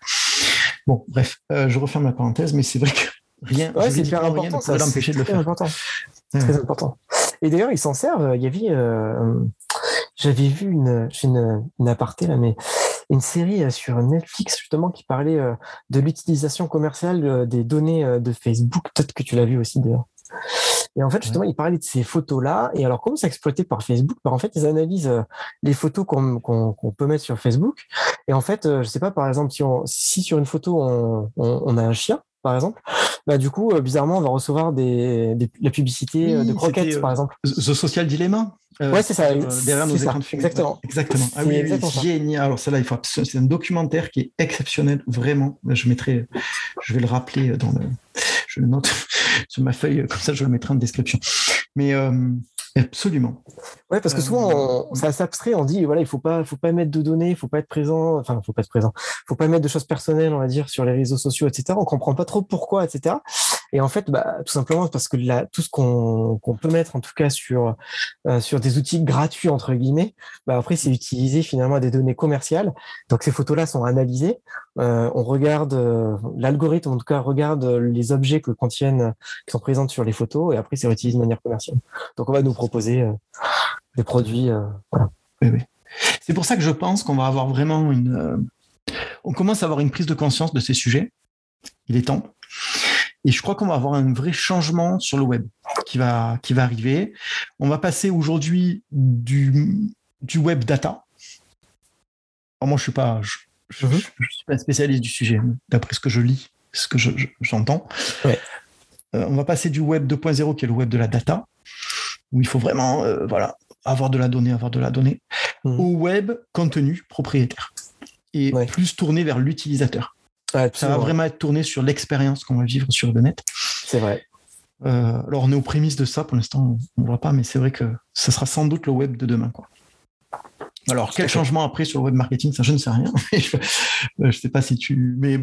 Bon, bref, je referme la parenthèse, mais c'est vrai que Rien, ouais, c'est hyper important. Ça, l'empêcher de le faire. Important. Très important. Et d'ailleurs, ils s'en servent. Il y avait, euh, j'avais vu une, une, une aparté là, mais une série sur Netflix justement qui parlait euh, de l'utilisation commerciale euh, des données de Facebook. Peut-être que tu l'as vu aussi d'ailleurs. Et en fait, justement, il parlait de ces photos-là. Et alors, comment c'est exploité par Facebook? Bah, En fait, ils analysent les photos qu'on peut mettre sur Facebook. Et en fait, je sais pas, par exemple, si, on, si sur une photo, on, on a un chien, par exemple, bah, du coup, euh, bizarrement, on va recevoir des, des la publicité euh, de croquettes, par exemple. The Social Dilemma euh, ouais, c'est ça. derrière nos écrans de Exactement. Exactement. Ah oui, génial. Alors, celle-là, il faut... c'est un documentaire qui est exceptionnel, vraiment. Je mettrai, je vais le rappeler dans le, je le note sur ma feuille, comme ça, je le mettrai en description. Mais, Absolument. Ouais, parce que souvent, euh, on, ça s'abstrait, on dit, voilà, il faut pas, faut pas mettre de données, il faut pas être présent, enfin, il faut pas être présent, faut pas mettre de choses personnelles, on va dire, sur les réseaux sociaux, etc. On comprend pas trop pourquoi, etc. Et en fait, bah, tout simplement parce que tout ce qu'on peut mettre, en tout cas, sur, euh, des outils gratuits, entre guillemets, bah, après, c'est utiliser finalement des données commerciales. Donc, ces photos-là sont analysées. Euh, on regarde, l'algorithme, en tout cas, regarde les objets que contiennent, qui sont présents sur les photos, et après, c'est réutilisé de manière commerciale. Donc, on va nous proposer euh, des produits. Euh, C'est pour ça que je pense qu'on va avoir vraiment une. Euh, on commence à avoir une prise de conscience de ces sujets. Il est temps. Et je crois qu'on va avoir un vrai changement sur le web qui va, qui va arriver. On va passer aujourd'hui du, du web data. moi, je suis pas, je, mhm. suis pas un spécialiste du sujet, d'après ce que je lis, ce que j'entends. on va passer du web 2.0, qui est le web de la data, où il faut vraiment euh, voilà, avoir de la donnée, avoir de la donnée, mmh. au web contenu propriétaire et plus tourné vers l'utilisateur. Ça va vraiment être tourné sur l'expérience qu'on va vivre sur le net. C'est vrai. Euh, alors on est aux prémices de ça, pour l'instant on ne voit pas, mais c'est vrai que ce sera sans doute le web de demain. Quoi. Alors quel changement après sur le web marketing, ça je ne sais rien. je ne sais pas si tu. Mais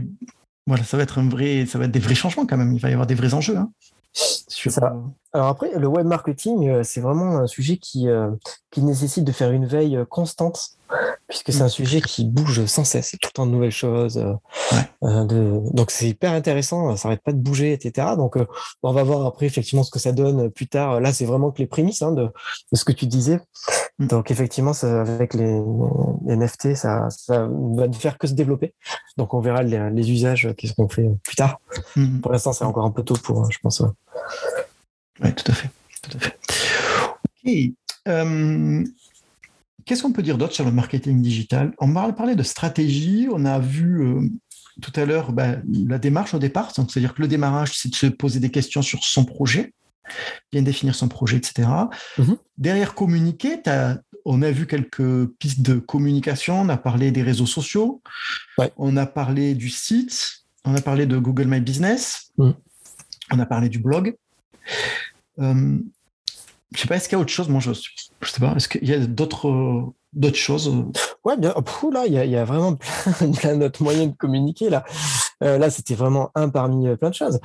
voilà, ça va être un vrai, ça va être des vrais changements quand même. Il va y avoir des vrais enjeux. Hein. Ça. Alors après, le web marketing, euh, c'est vraiment un sujet qui, euh, qui nécessite de faire une veille euh, constante, puisque c'est un mm. sujet qui bouge sans cesse, tout le temps de nouvelles choses. de... Donc c'est hyper intéressant, ça n'arrête pas de bouger, etc. Donc on va voir après effectivement ce que ça donne plus tard. Là, c'est vraiment que les prémices hein, de, de, ce que tu disais. Mm. Donc effectivement, ça, avec les, les, NFT, ça, ça va ne faire que se développer. Donc on verra les, les usages qui seront faits plus tard. Mm. Pour l'instant, c'est encore un peu tôt pour, je pense. Oui, tout à fait. Tout à fait. Ok. Euh, qu'est-ce qu'on peut dire d'autre sur le marketing digital? On va parler de stratégie. On a vu euh, tout à l'heure bah, la démarche au départ. C'est-à-dire que le démarrage, c'est de se poser des questions sur son projet, bien définir son projet, etc. Mm-hmm. Derrière communiquer, on a vu quelques pistes de communication. On a parlé des réseaux sociaux. On a parlé du site. On a parlé de Google My Business. Mm. On a parlé du blog. Euh, je sais pas, est-ce qu'il y a autre chose? Moi, je, je sais pas. Est-ce qu'il y a d'autres d'autres choses? Ouais, bien. là, il y, a, vraiment plein, d'autres moyens de communiquer là. Euh, là, c'était vraiment un parmi euh, plein de choses.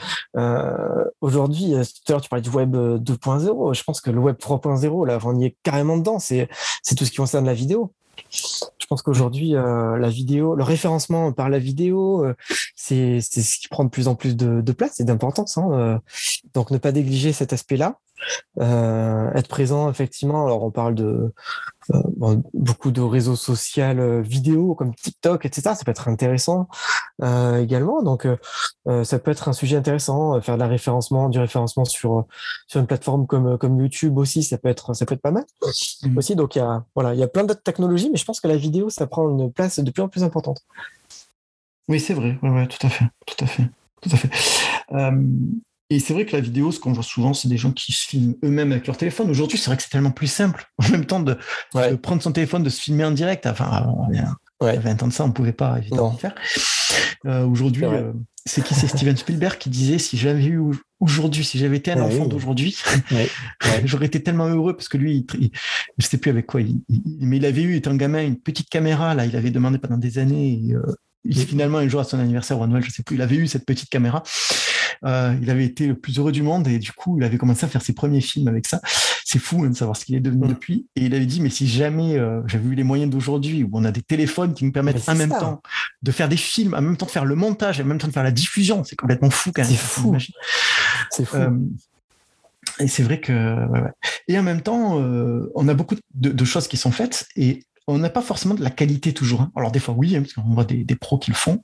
Aujourd'hui, tout à l'heure, tu parlais du web 2.0. Je pense que le web 3.0, là, on y est carrément dedans. C'est tout ce qui concerne la vidéo. Je pense qu'aujourd'hui, vidéo, le référencement par la vidéo, c'est ce qui prend de plus en plus de, place et d'importance. Hein. Donc, ne pas négliger cet aspect-là. Euh, être présent effectivement alors on parle de beaucoup de réseaux sociaux vidéo comme TikTok, etc. Ça peut être intéressant également. Donc, ça peut être un sujet intéressant. Faire de la référencement, du référencement sur sur une plateforme comme comme YouTube aussi, ça peut être ça peut être pas mal mmh. aussi. Donc, il y a voilà, il y a plein d'autres technologies, mais je pense que la vidéo, ça prend une place de plus en plus importante. Oui, c'est vrai. Ouais, tout à fait, tout à fait, tout à fait. Et c'est vrai que la vidéo, ce qu'on voit souvent, c'est des gens qui se filment eux-mêmes avec leur téléphone. Aujourd'hui, c'est vrai que c'est tellement plus simple. En même temps, de, prendre son téléphone, de se filmer en direct. Enfin, il y a 20 ans de ça, on ne pouvait pas évidemment le faire. Euh, aujourd'hui, euh, c'est qui C'est Steven Spielberg qui disait si j'avais eu aujourd'hui, si j'avais été un enfant d'aujourd'hui, j'aurais été tellement heureux parce que lui, il, je sais plus avec quoi, mais il avait eu, étant gamin, une petite caméra. Là, il avait demandé pendant des années. Et, euh, finalement, un jour à son anniversaire ou à Noël, je sais plus, il avait eu cette petite caméra. Euh, il avait été le plus heureux du monde et du coup, il avait commencé à faire ses premiers films avec ça. C'est fou hein, de savoir ce qu'il est devenu mm. depuis. Et il avait dit, mais si jamais euh, j'avais eu les moyens d'aujourd'hui où on a des téléphones qui nous permettent en même temps de faire des films, en même temps de faire le montage, en même temps de faire la diffusion, c'est complètement fou quand même. C'est fou. C'est fou. Euh, et c'est vrai que, et en même temps, on a beaucoup de, de, choses qui sont faites et on n'a pas forcément de la qualité toujours. Hein. Alors des fois oui, hein, parce qu'on voit des, pros qui le font.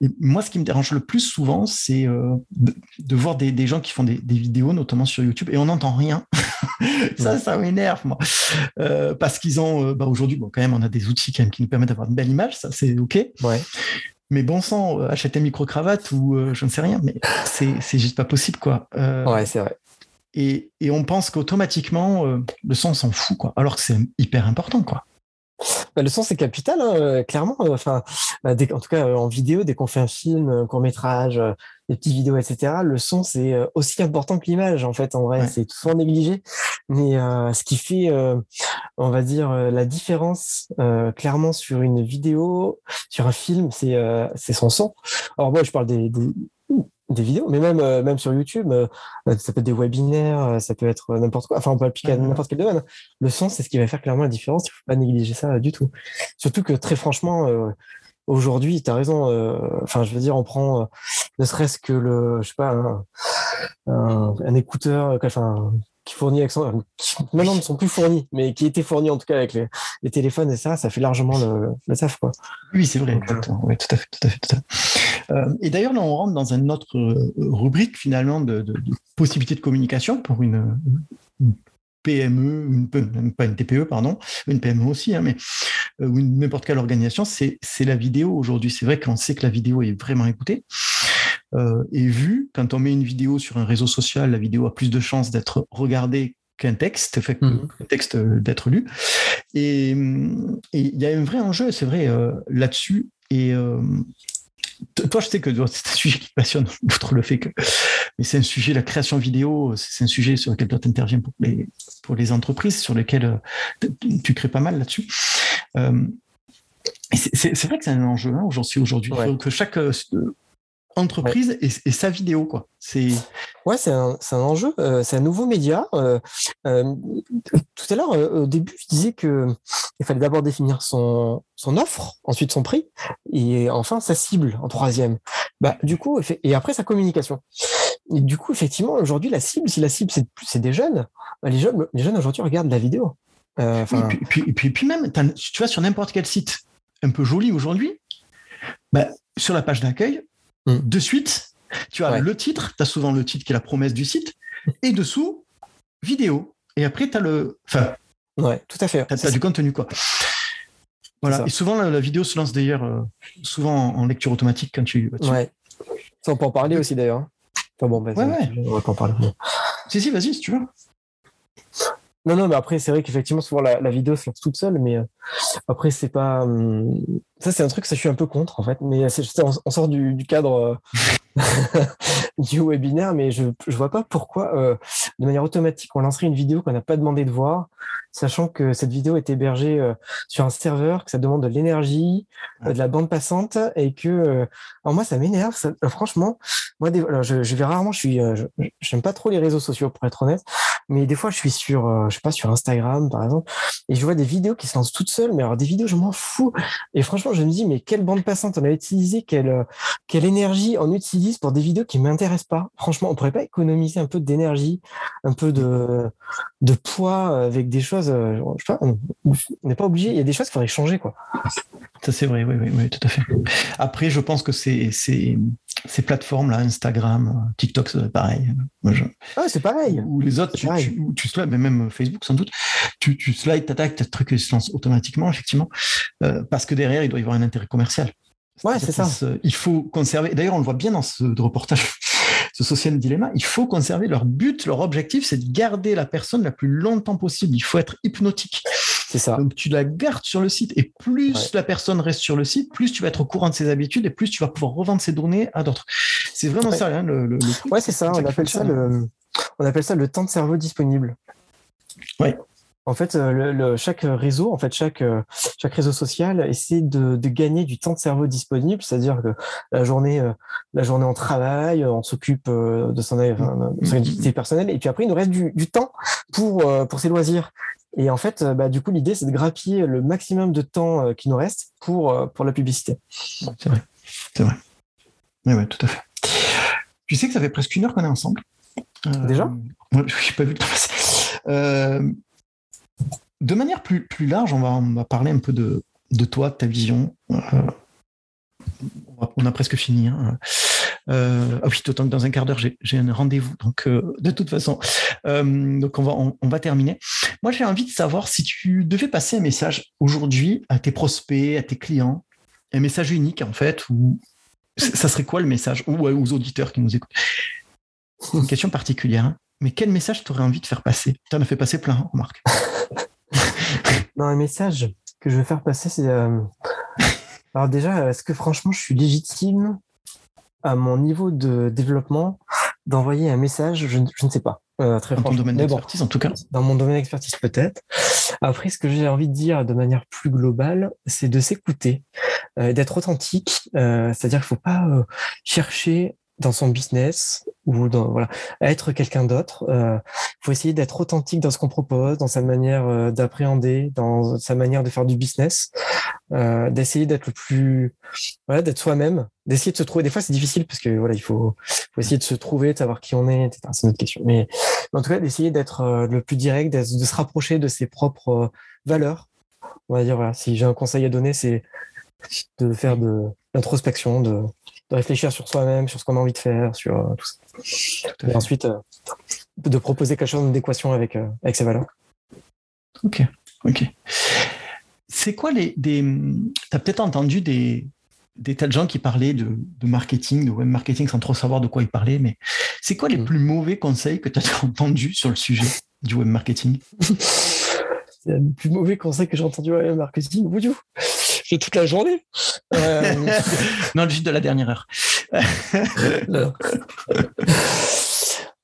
Et moi, ce qui me dérange le plus souvent, c'est euh, de, voir des, gens qui font des, vidéos, notamment sur YouTube, et on n'entend rien. ça, ça m'énerve, moi. Euh, parce qu'ils ont, euh, bah, aujourd'hui, bon, quand même, on a des outils qui nous permettent d'avoir une belle image, ça c'est OK. Mais bon sang, acheter un micro-cravate ou je ne sais rien, mais c'est juste pas possible, quoi. ouais, c'est vrai. Et, et, on pense qu'automatiquement, le son s'en fout, quoi. Alors que c'est hyper important, quoi. Bah, le son, c'est capital, hein, euh, clairement. Euh, enfin, bah, en tout cas, euh, en vidéo, dès qu'on fait un film, un court métrage, des petites vidéos, etc., le son, c'est aussi important que l'image, en fait, en vrai. C'est souvent négligé. Mais ce qui fait, on va dire, la différence, clairement, sur une vidéo, sur un film, c'est c'est son son. Alors, moi, je parle des, des vidéos, mais même, euh, même sur YouTube, euh, euh, ça peut être des webinaires, ça peut être n'importe quoi. Enfin, on peut appliquer à n'importe quel domaine. Le son, c'est ce qui va faire clairement la différence. Il ne faut pas négliger ça du tout. Surtout que très franchement, aujourd'hui, tu as raison. Enfin, je veux dire, on prend ne serait-ce que le, je sais pas, un, un, un écouteur, enfin, qui fournit maintenant ne sont plus fournis, mais qui étaient fournis en tout cas avec les, les téléphones et ça, ça fait largement le, le taf, quoi. Oui, c'est vrai, exactement. Oui, tout à fait, tout à fait, tout à fait. Euh, et d'ailleurs, là, on rentre dans une autre euh, rubrique finalement de, de, de possibilités de communication pour une, une PME, une, pas une TPE, pardon, une PME aussi, hein, mais euh, n'importe quelle organisation, c'est la vidéo aujourd'hui. C'est vrai qu'on sait que la vidéo est vraiment écoutée euh, et vue. Quand on met une vidéo sur un réseau social, la vidéo a plus de chances d'être regardée qu'un texte, fait mmh. un texte euh, d'être lu. Et il y a un vrai enjeu, c'est vrai, euh, là-dessus. Et toi, je sais que c'est un sujet qui passionne, outre le fait que. Mais c'est un sujet, la création vidéo, c'est un sujet sur lequel toi t'interviens pour les, pour les entreprises, sur euh, tu crées pas mal là-dessus. Euh, c'est vrai que c'est un enjeu hein, aujourd'hui. Que chaque entreprise et, sa vidéo quoi. C'est ouais, c'est un, un, enjeu, euh, c'est un nouveau média. Euh, euh, tout à l'heure, au début, je disais que il fallait d'abord définir son son offre, ensuite son prix et enfin sa cible en troisième. Bah du coup et après sa communication. Et du coup, effectivement, aujourd'hui, la cible, si la cible c'est des jeunes, bah, les jeunes les jeunes aujourd'hui regardent la vidéo. et puis, puis, puis, même, tu vois, sur n'importe quel site un peu joli aujourd'hui, bah, sur la page d'accueil, Mm. De suite, tu as le titre, tu as souvent le titre qui est la promesse du site, et dessous, vidéo. Et après, tu as le. Enfin. Ouais, tout à fait. Tu as, du contenu, quoi. Voilà. Et souvent, la, vidéo se lance d'ailleurs euh, souvent en, lecture automatique quand tu. Ouais. Ça, on peut en parler aussi d'ailleurs. Enfin bon, vas-y. On va pas en parler. Si, si, vas-y, si tu veux. Non, non, mais après, c'est vrai qu'effectivement, souvent la, vidéo se lance toute seule, mais euh, après, c'est pas. Hum, ça, c'est un truc, ça, je suis un peu contre, en fait, mais on, on sort du, du cadre euh, du webinaire, mais je ne vois pas pourquoi, euh, de manière automatique, on lancerait une vidéo qu'on n'a pas demandé de voir, sachant que cette vidéo est hébergée sur un serveur, que ça demande de l'énergie, de la bande passante, et que. alors, moi, ça m'énerve, franchement. Moi, je, je, vais rarement, je suis. J'aime pas trop les réseaux sociaux, pour être honnête, mais des fois, je suis sur je sais pas, sur Instagram, par exemple, et je vois des vidéos qui se lancent toutes seules, mais alors des vidéos, je m'en fous. Et franchement, je me dis, mais quelle bande passante on a utilisé, quelle, euh, quelle énergie on utilise pour des vidéos qui m'intéressent pas. Franchement, on pourrait pas économiser un peu d'énergie, un peu de, de poids avec des choses. je sais pas, on n'est pas obligé. Il y a des choses qu'il faudrait changer, quoi. Ça, c'est vrai, oui, oui, oui, tout à fait. Après, je pense que c'est, c'est, ces plateformes-là, Instagram, TikTok, c'est pareil. Ah, c'est pareil. Ou les autres, tu, tu, tu slides, mais même Facebook sans doute, tu, tu slides, t'attaques, tes trucs se lancent automatiquement, effectivement, euh, parce que derrière, il doit y avoir un intérêt commercial. Ouais, c'est ça. Il faut conserver. D'ailleurs, on le voit bien dans ce reportage, ce social dilemma. Il faut conserver leur but, leur objectif, c'est de garder la personne la plus longtemps possible. Il faut être hypnotique. C'est ça. Donc tu la gardes sur le site et plus la personne reste sur le site, plus tu vas être au courant de ses habitudes et plus tu vas pouvoir revendre ses données à d'autres. C'est vraiment ça hein, le, le, Ouais, c'est ça. On appelle ça le, on appelle ça le temps de cerveau disponible. Ouais. En fait, euh, le, chaque réseau, en fait, chaque, euh, chaque réseau social essaie de, de gagner du temps de cerveau disponible, c'est-à-dire que la journée, euh, la journée on travaille, on s'occupe de son, activité personnelle, et puis après il nous reste du, du temps pour pour ses loisirs. Et en fait, bah, du coup, l'idée, c'est de grappiller le maximum de temps euh, qui nous reste pour, euh, pour la publicité. C'est vrai. C'est vrai. Oui, ouais, tout à fait. Tu sais que ça fait presque une heure qu'on est ensemble. Euh, Déjà? Je n'ai pas vu le temps passer. de manière plus, plus large, on va, on va parler un peu de, de toi, de ta vision. on a presque fini. Hein. Euh, ah oui, d'autant que dans un quart d'heure, j'ai un rendez-vous. Donc, euh, de toute façon, euh, donc on va, on, va terminer. Moi, j'ai envie de savoir si tu devais passer un message aujourd'hui à tes prospects, à tes clients, un message unique en fait, ou ça serait quoi le message, ou aux auditeurs qui nous écoutent? Une question particulière. Hein. Mais quel message tu aurais envie de faire passer? Tu en as fait passer plein, remarque. non, un message que je veux faire passer, c'est. Alors déjà, est-ce que franchement, je suis légitime à mon niveau de développement d'envoyer un message, je, ne sais pas. Euh, très dans ton domaine d'expertise, en tout cas. Dans mon domaine d'expertise, peut-être. Après, ce que j'ai envie de dire de manière plus globale, c'est de s'écouter, euh, d'être authentique. Euh, c'est-à-dire qu'il ne faut pas chercher dans son business ou dans voilà être quelqu'un d'autre. Il euh, faut essayer d'être authentique dans ce qu'on propose, dans sa manière euh, d'appréhender, dans sa manière de faire du business, euh, d'essayer d'être le plus voilà d'être soi-même, d'essayer de se trouver. Des fois c'est difficile parce que voilà il faut, essayer de se trouver, de savoir qui on est, etc. C'est une autre question. Mais, en tout cas d'essayer d'être le plus direct, de, se rapprocher de ses propres valeurs. On va dire voilà si j'ai un conseil à donner c'est de faire de l'introspection, de de réfléchir sur soi-même, sur ce qu'on a envie de faire, sur euh, tout ça. Et ensuite, euh, de proposer quelque chose en adéquation avec, euh, avec ses valeurs. Ok, ok. C'est quoi les. Des... Tu as peut-être entendu des, des tas de gens qui parlaient de, de, de web marketing sans trop savoir de quoi ils parlaient, mais c'est quoi les mm. plus mauvais conseils que tu as entendus sur le sujet du web marketing? Le plus mauvais conseil que j'ai entendu web marketing, toute la journée. Euh... non, juste de la dernière heure.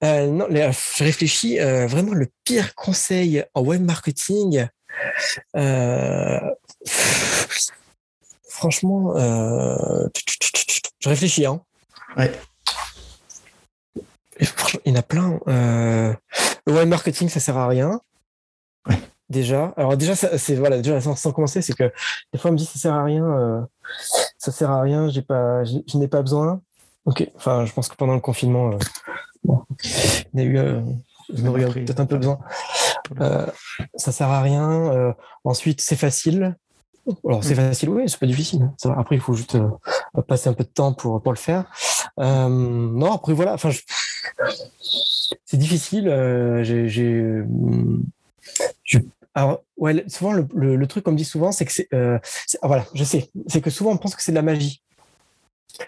euh, non, je réfléchis euh, vraiment le pire conseil en web marketing. Euh, franchement, euh, je réfléchis. Hein. Ouais. Il y en a plein. le web marketing, ça sert à rien déjà. Alors déjà, c'est voilà, déjà sans, commencer, c'est que des fois on me dit ça sert à rien, euh, ça sert à rien, j'ai pas, je n'ai pas besoin. Ok. Enfin, je pense que pendant le confinement, euh, bon, il y a eu, euh, peut-être un peu besoin. Euh, ça sert à rien. Euh, ensuite, c'est facile. Alors c'est mm. facile, oui, c'est pas difficile. Hein. Après, il faut juste passer un peu de temps pour pour le faire. non, après voilà. Enfin, c'est difficile. j'ai alors, ouais, souvent, le, truc qu'on me dit souvent, c'est que c'est. Euh, ah, voilà, je sais. C'est que souvent, on pense que c'est de la magie.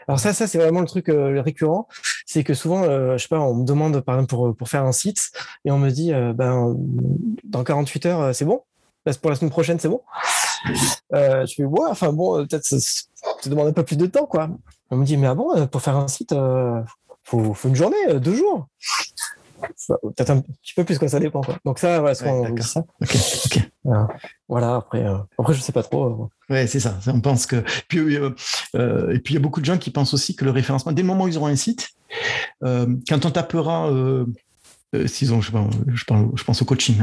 Alors, ça, ça c'est vraiment le truc euh, récurrent. C'est que souvent, euh, je sais pas, on me demande, par exemple, pour, pour faire un site, et on me dit, ben, dans 48 heures, c'est bon Pour la semaine prochaine, c'est bon Je fais, ouais, enfin, bon, peut-être ça te demande un peu plus de temps, quoi. On me dit, mais ah bon, pour faire un site, faut, faut une journée, deux jours peut-être un petit peu plus quoi ça dépend quoi. donc ça voilà ça. Voilà après euh, après je sais pas trop euh. ouais c'est ça. On pense que puis euh, et puis il y a beaucoup de gens qui pensent aussi que le référencement dès le moment où ils auront un site quand on tapera s'ils ont je, je, je pense au coaching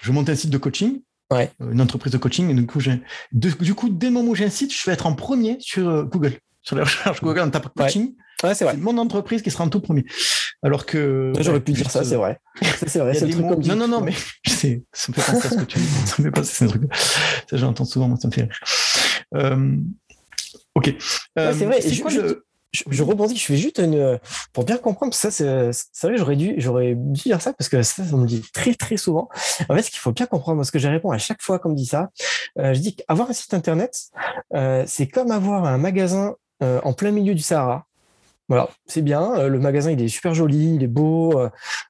je monte un site de coaching ouais. une entreprise de coaching et du coup j'ai du coup dès le moment où j'ai un site je vais être en premier sur Google sur les recherches Google on tape coaching. Ouais, c'est vrai. mon entreprise qui sera en tout premier. Alors que. J'aurais pu dire ça, c'est vrai. c'est vrai. C'est comme Non, non, non, mais sais, ça me fait penser à ce que tu dis. Ça me fait penser à ce truc. Ça, j'entends souvent, moi, ça me fait rire. Euh, ok. Euh, c'est vrai. C'est quoi le je, rebondis, je fais juste une. Pour bien comprendre, ça, c'est vrai, j'aurais dû, j'aurais dû dire ça parce que ça, on me dit très, très souvent. En fait, ce qu'il faut bien comprendre, parce que je réponds à chaque fois qu'on me dit ça, euh, je dis qu'avoir un site internet, euh, c'est comme avoir un magasin euh, en plein milieu du Sahara. Voilà, c'est bien. Le magasin, il est super joli, il est beau.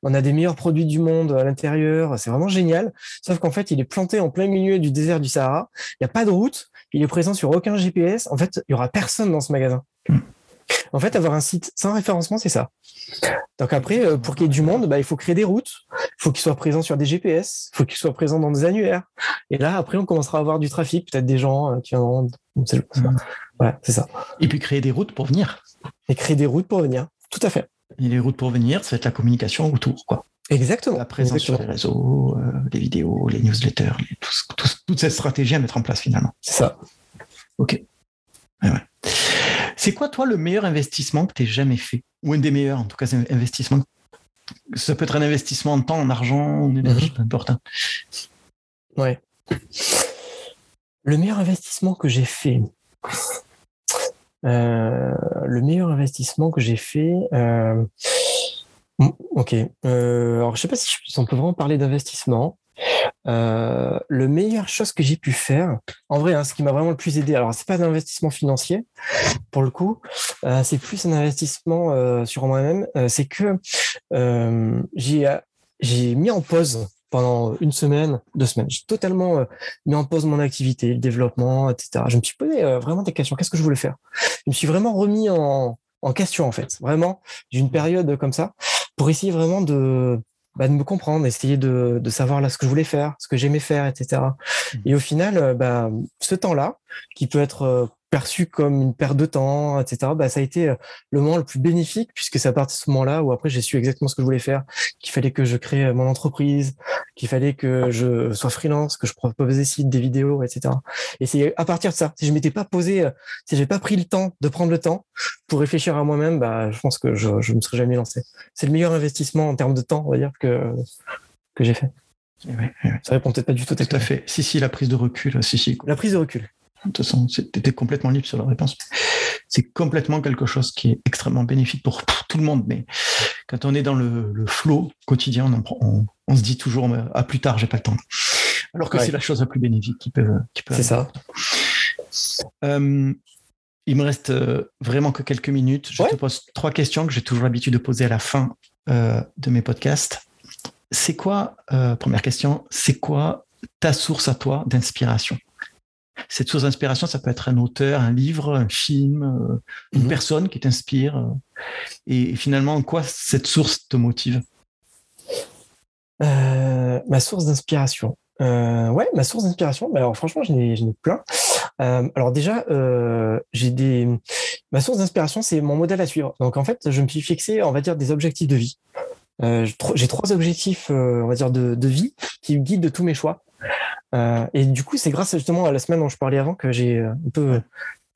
On a des meilleurs produits du monde à l'intérieur. C'est vraiment génial. Sauf qu'en fait, il est planté en plein milieu du désert du Sahara. Il n'y a pas de route. Il est présent sur aucun GPS. En fait, il y aura personne dans ce magasin. En fait, avoir un site sans référencement, c'est ça. Donc après, euh, pour qu'il y ait du monde, bah, il faut créer des routes, faut qu'il soit présent sur des GPS, il faut qu'il soit présent dans des annuaires. Et là, après, on commencera à avoir du trafic, peut-être des gens euh, qui viendront. Ouais, c'est ça. Et puis créer des routes pour venir. Et créer des routes pour venir, tout à fait. Et les routes pour venir, ça va être la communication autour, quoi. Exactement. La présence sur les réseaux, euh, les vidéos, les newsletters, toute cette stratégie à mettre en place finalement. C'est ça. Ok. Ouais. C'est quoi, toi, le meilleur investissement que tu aies jamais fait? Ou un des meilleurs, en tout cas, investissement. Ça peut être un investissement en temps, en argent, en énergie, mhm. peu importe. Hein. Ouais. Le meilleur investissement que j'ai fait. Euh, le meilleur investissement que j'ai fait. Euh, ok. Euh, alors, je sais pas si on peut vraiment parler d'investissement. Euh, le meilleure chose que j'ai pu faire, en vrai, hein, ce qui m'a vraiment le plus aidé, alors c'est pas un investissement financier pour le coup, euh, c'est plus un investissement euh, sur moi-même. c'est que j'ai mis en pause pendant une semaine, deux semaines. J'ai totalement mis en pause mon activité, le développement, etc. Je me suis posé vraiment des questions. Qu'est-ce que je voulais faire? Je me suis vraiment remis en, question en fait. Vraiment, j'ai une période comme ça pour essayer vraiment de bah, de me comprendre, essayer de, de, savoir là ce que je voulais faire, ce que j'aimais faire, etc. Mmh. Et au final, euh, bah, ce temps-là, qui peut être euh, perçu comme une perte de temps, etc. Bah, ça a été euh, le moment le plus bénéfique puisque c'est à partir de ce moment-là où après j'ai su exactement ce que je voulais faire, qu'il fallait que je crée euh, mon entreprise, qu'il fallait que je sois freelance, que je propose des sites, des vidéos, etc. Et c'est à partir de ça. Si je m'étais pas posé, si j'ai pas pris le temps de prendre le temps pour réfléchir à moi-même, bah, je pense que je, je me serais jamais lancé. C'est le meilleur investissement en termes de temps, on va dire, que, que j'ai fait. Ça répond peut-être pas du tout. Tout à fait. Si, si, la prise de recul. Si, si. La prise de recul. De toute façon, tu étais complètement libre sur la réponse. C'est complètement quelque chose qui est extrêmement bénéfique pour, tout le monde. Mais quand on est dans le, le flow quotidien, on, se dit toujours à plus tard, j'ai pas le temps. Alors que c'est la chose la plus bénéfique qui peut. Qui peut c'est ça. Euh, il me reste euh, vraiment que quelques minutes. Je te pose trois questions que j'ai toujours l'habitude de poser à la fin euh, de mes podcasts. C'est quoi, première question, c'est quoi ta source à toi d'inspiration? Cette source d'inspiration, ça peut être un auteur, un livre, un film, euh, une mhm. personne qui t'inspire. Euh. et finalement, en quoi cette source te motive? Euh, Ma source d'inspiration. ouais, ma source d'inspiration. Bah, alors franchement, j'en ai, plein. alors déjà, j'ai des. Ma source d'inspiration, c'est mon modèle à suivre. Donc en fait, je me suis fixé, on va dire, des objectifs de vie. j'ai trois objectifs, on va dire, de, de vie qui me guident de tous mes choix. Euh, et du coup, c'est grâce justement à la semaine dont je parlais avant que j'ai euh, un peu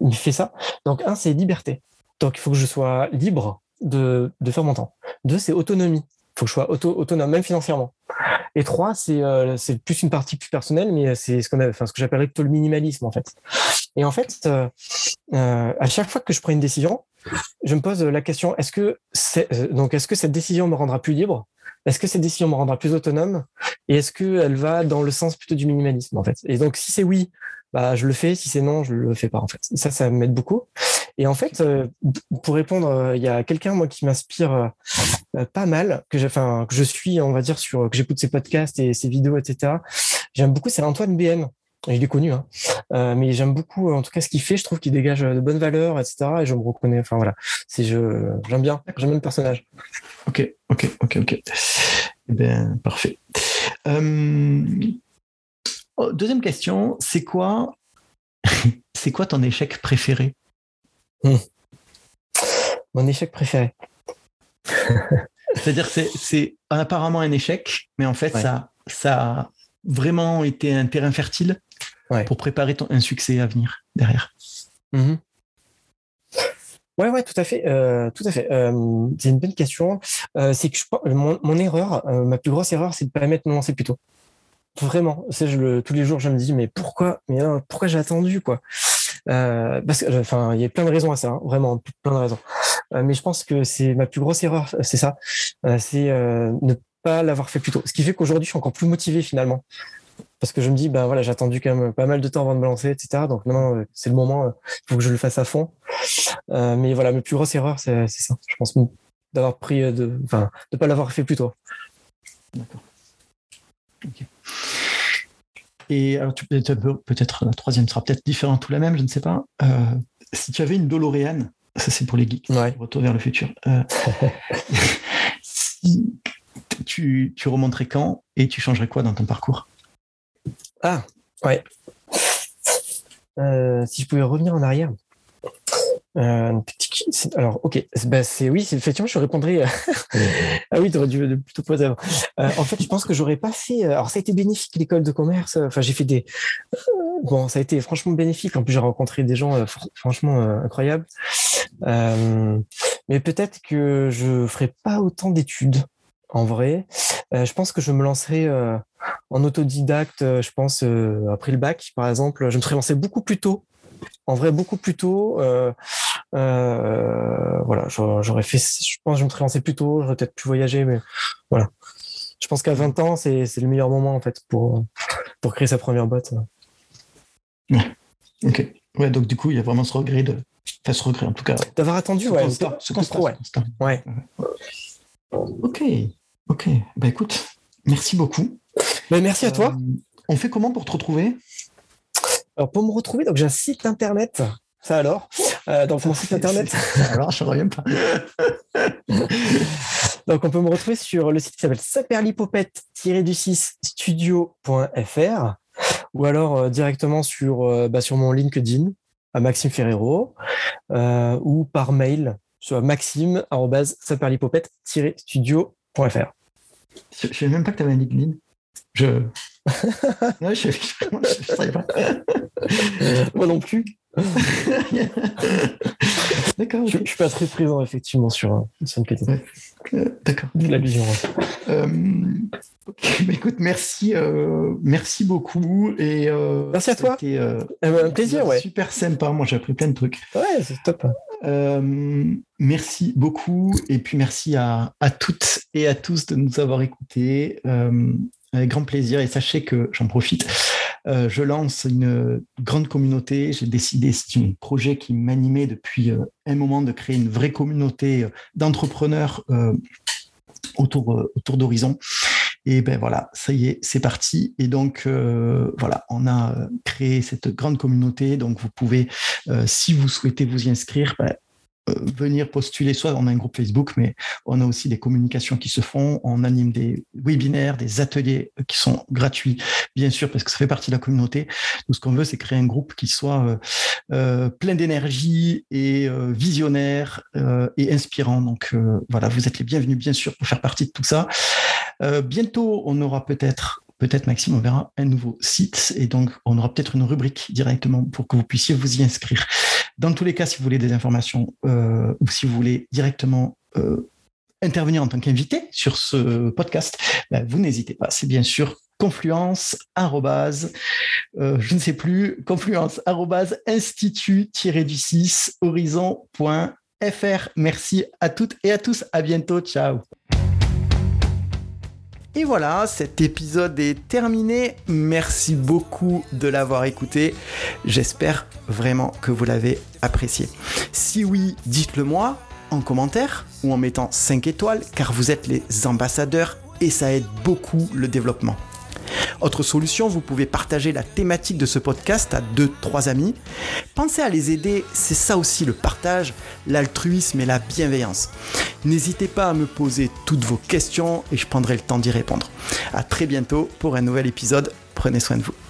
euh, fait ça. Donc, un, c'est liberté. Donc, il faut que je sois libre de, de faire mon temps. Deux, c'est autonomie. Il faut que je sois auto, autonome, même financièrement. Et trois, c'est euh, plus une partie plus personnelle, mais c'est ce qu'on enfin ce que j'appellerais plutôt le minimalisme en fait. Et en fait, euh, à chaque fois que je prends une décision, je me pose la question est-ce que donc est-ce que cette décision me rendra plus libre? Est-ce que cette décision me rendra plus autonome Et est-ce qu'elle va dans le sens plutôt du minimalisme, en fait? Et donc, si c'est oui, bah, je le fais. Si c'est non, je le fais pas, en fait. ça, ça m'aide beaucoup. Et en fait, euh, pour répondre, euh, il y a quelqu'un, moi, qui m'inspire euh, pas mal, que, enfin, que je suis, on va dire, sur, que j'écoute ses podcasts et ses vidéos, etc. J'aime beaucoup, c'est Antoine BM. Il est connu, hein. mais j'aime beaucoup, en tout cas, ce qu'il fait. Je trouve qu'il dégage de bonnes valeurs, etc. Et je me reconnais. Enfin voilà, c'est je j'aime bien, j'aime bien le personnage. Ok, ok, ok, ok. Eh bien, parfait. Euh, oh, deuxième question, c'est quoi, c'est quoi ton échec préféré? Hmm. Mon échec préféré. C'est-à-dire c'est c'est apparemment un échec, mais en fait ça ça a vraiment été un terrain fertile? Pour préparer ton, un succès à venir derrière. Mhm. Ouais, ouais, tout à fait, euh, tout à fait. Euh, c'est une bonne question. Euh, c'est que je, mon, mon erreur, ma plus grosse erreur, c'est de pas mettre me lancer plus tôt. Vraiment, c'est je le, tous les jours, je me dis mais pourquoi, mais pourquoi j'ai attendu quoi? Parce que, enfin, il y a plein de raisons à ça, hein, vraiment plein de raisons. mais je pense que c'est ma plus grosse erreur, c'est ça, c'est ne pas l'avoir fait plus tôt. Ce qui fait qu'aujourd'hui, je suis encore plus motivé finalement parce que je me dis ben voilà j'ai attendu quand même pas mal de temps avant de me lancer etc donc maintenant c'est le moment il faut que je le fasse à fond euh, mais voilà, ma plus grosse erreur, c'est ça. Je pense d'avoir pris, euh, de, enfin, de pas l'avoir fait plus tôt. D'accord. Et alors, peut-être la troisième sera peut-être différente ou la même, je ne sais pas. Euh, si tu avais une DeLorean, ça c'est pour les geeks, retour vers le futur. si tu, tu remonterais quand et tu changerais quoi dans ton parcours? Ah, ouais. si je pouvais revenir en arrière, euh, alors, ok, bah, c'est oui, effectivement, je répondrai. Euh, ah oui, tu aurais dû plutôt poser avant. Euh, en fait, je pense que j'aurais pas fait. Alors, ça a été bénéfique l'école de commerce. Enfin, j'ai fait des. Bon, ça a été franchement bénéfique. En plus, j'ai rencontré des gens franchement incroyables. mais peut-être que je ferai pas autant d'études. En vrai, je pense que je me lancerai en autodidacte. Je pense après le bac, par exemple, je me serais lancé beaucoup plus tôt en vrai beaucoup plus tôt. Euh, euh, voilà, j'aurais fait, je pense que je me serais lancé plus tôt, j'aurais peut-être pu voyager, mais voilà. Je pense qu'à 20 ans, c'est le meilleur moment en fait pour, pour créer sa première boîte. Ouais. Ok. Ouais, donc du coup, il y a vraiment ce regret de. Enfin, ce regret en tout cas. D'avoir attendu, ouais. Ce constat. ouais. ouais. Ok. Ok. Bah écoute, merci beaucoup. Bah, merci à toi. Euh, on fait comment pour te retrouver? Alors pour me retrouver, donc j'ai un site internet. Ça alors? Euh, Donc mon site internet. alors je reviens pas. donc on peut me retrouver sur le site qui s'appelle saperlipopette-du6 studio.fr ou alors euh, directement sur, euh, bah, sur mon LinkedIn à Maxime Ferrero ou par mail sur maxime-saperlipopette-studio.fr. Je ne savais même pas que tu avais un LinkedIn. Je. ouais, je, je, savais pas. Moi non plus. D'accord. Je, ne suis pas très présent effectivement sur, sur une euh, D'accord. La vision. Euh, bah, écoute, merci, euh, merci beaucoup et merci à toi. C'était un plaisir, ouais. Super sympa. Moi, j'ai appris plein de trucs. Ouais, c'est top. merci beaucoup et puis merci à, à, toutes et à tous de nous avoir écoutés. Avec grand plaisir. Et sachez que j'en profite. Euh, je lance une grande communauté. J'ai décidé, c'est un projet qui m'animait depuis euh, un moment, de créer une vraie communauté euh, d'entrepreneurs autour, d'Horizon. Et ben voilà, ça y est, c'est parti. Et donc voilà, on a créé cette grande communauté. Donc vous pouvez, si vous souhaitez vous y inscrire, ben, venir postuler, soit on a un groupe Facebook, mais on a aussi des communications qui se font, on anime des webinaires, des ateliers qui sont gratuits, bien sûr, parce que ça fait partie de la communauté. Tout ce qu'on veut, c'est créer un groupe qui soit euh, euh, plein d'énergie et visionnaire et inspirant. Donc voilà, vous êtes les bienvenus, bien sûr, pour faire partie de tout ça. bientôt, on aura peut-être peut-être Maxime, on verra un nouveau site et donc on aura peut-être une rubrique directement pour que vous puissiez vous y inscrire. Dans tous les cas, si vous voulez des informations euh, ou si vous voulez directement euh, intervenir en tant qu'invité sur ce podcast, ben, vous n'hésitez pas. C'est bien sûr confluence euh, je ne sais plus confluence institut du 6 horizon.fr. Merci à toutes et à tous. À bientôt. Ciao. Et voilà, cet épisode est terminé. Merci beaucoup de l'avoir écouté. J'espère vraiment que vous l'avez apprécié. Si oui, dites-le moi en commentaire ou en mettant 5 étoiles car vous êtes les ambassadeurs et ça aide beaucoup le développement. Autre solution, vous pouvez partager la thématique de ce podcast à 2-3 amis. Pensez à les aider, c'est ça aussi le partage, l'altruisme et la bienveillance. N'hésitez pas à me poser toutes vos questions et je prendrai le temps d'y répondre. A très bientôt pour un nouvel épisode. Prenez soin de vous.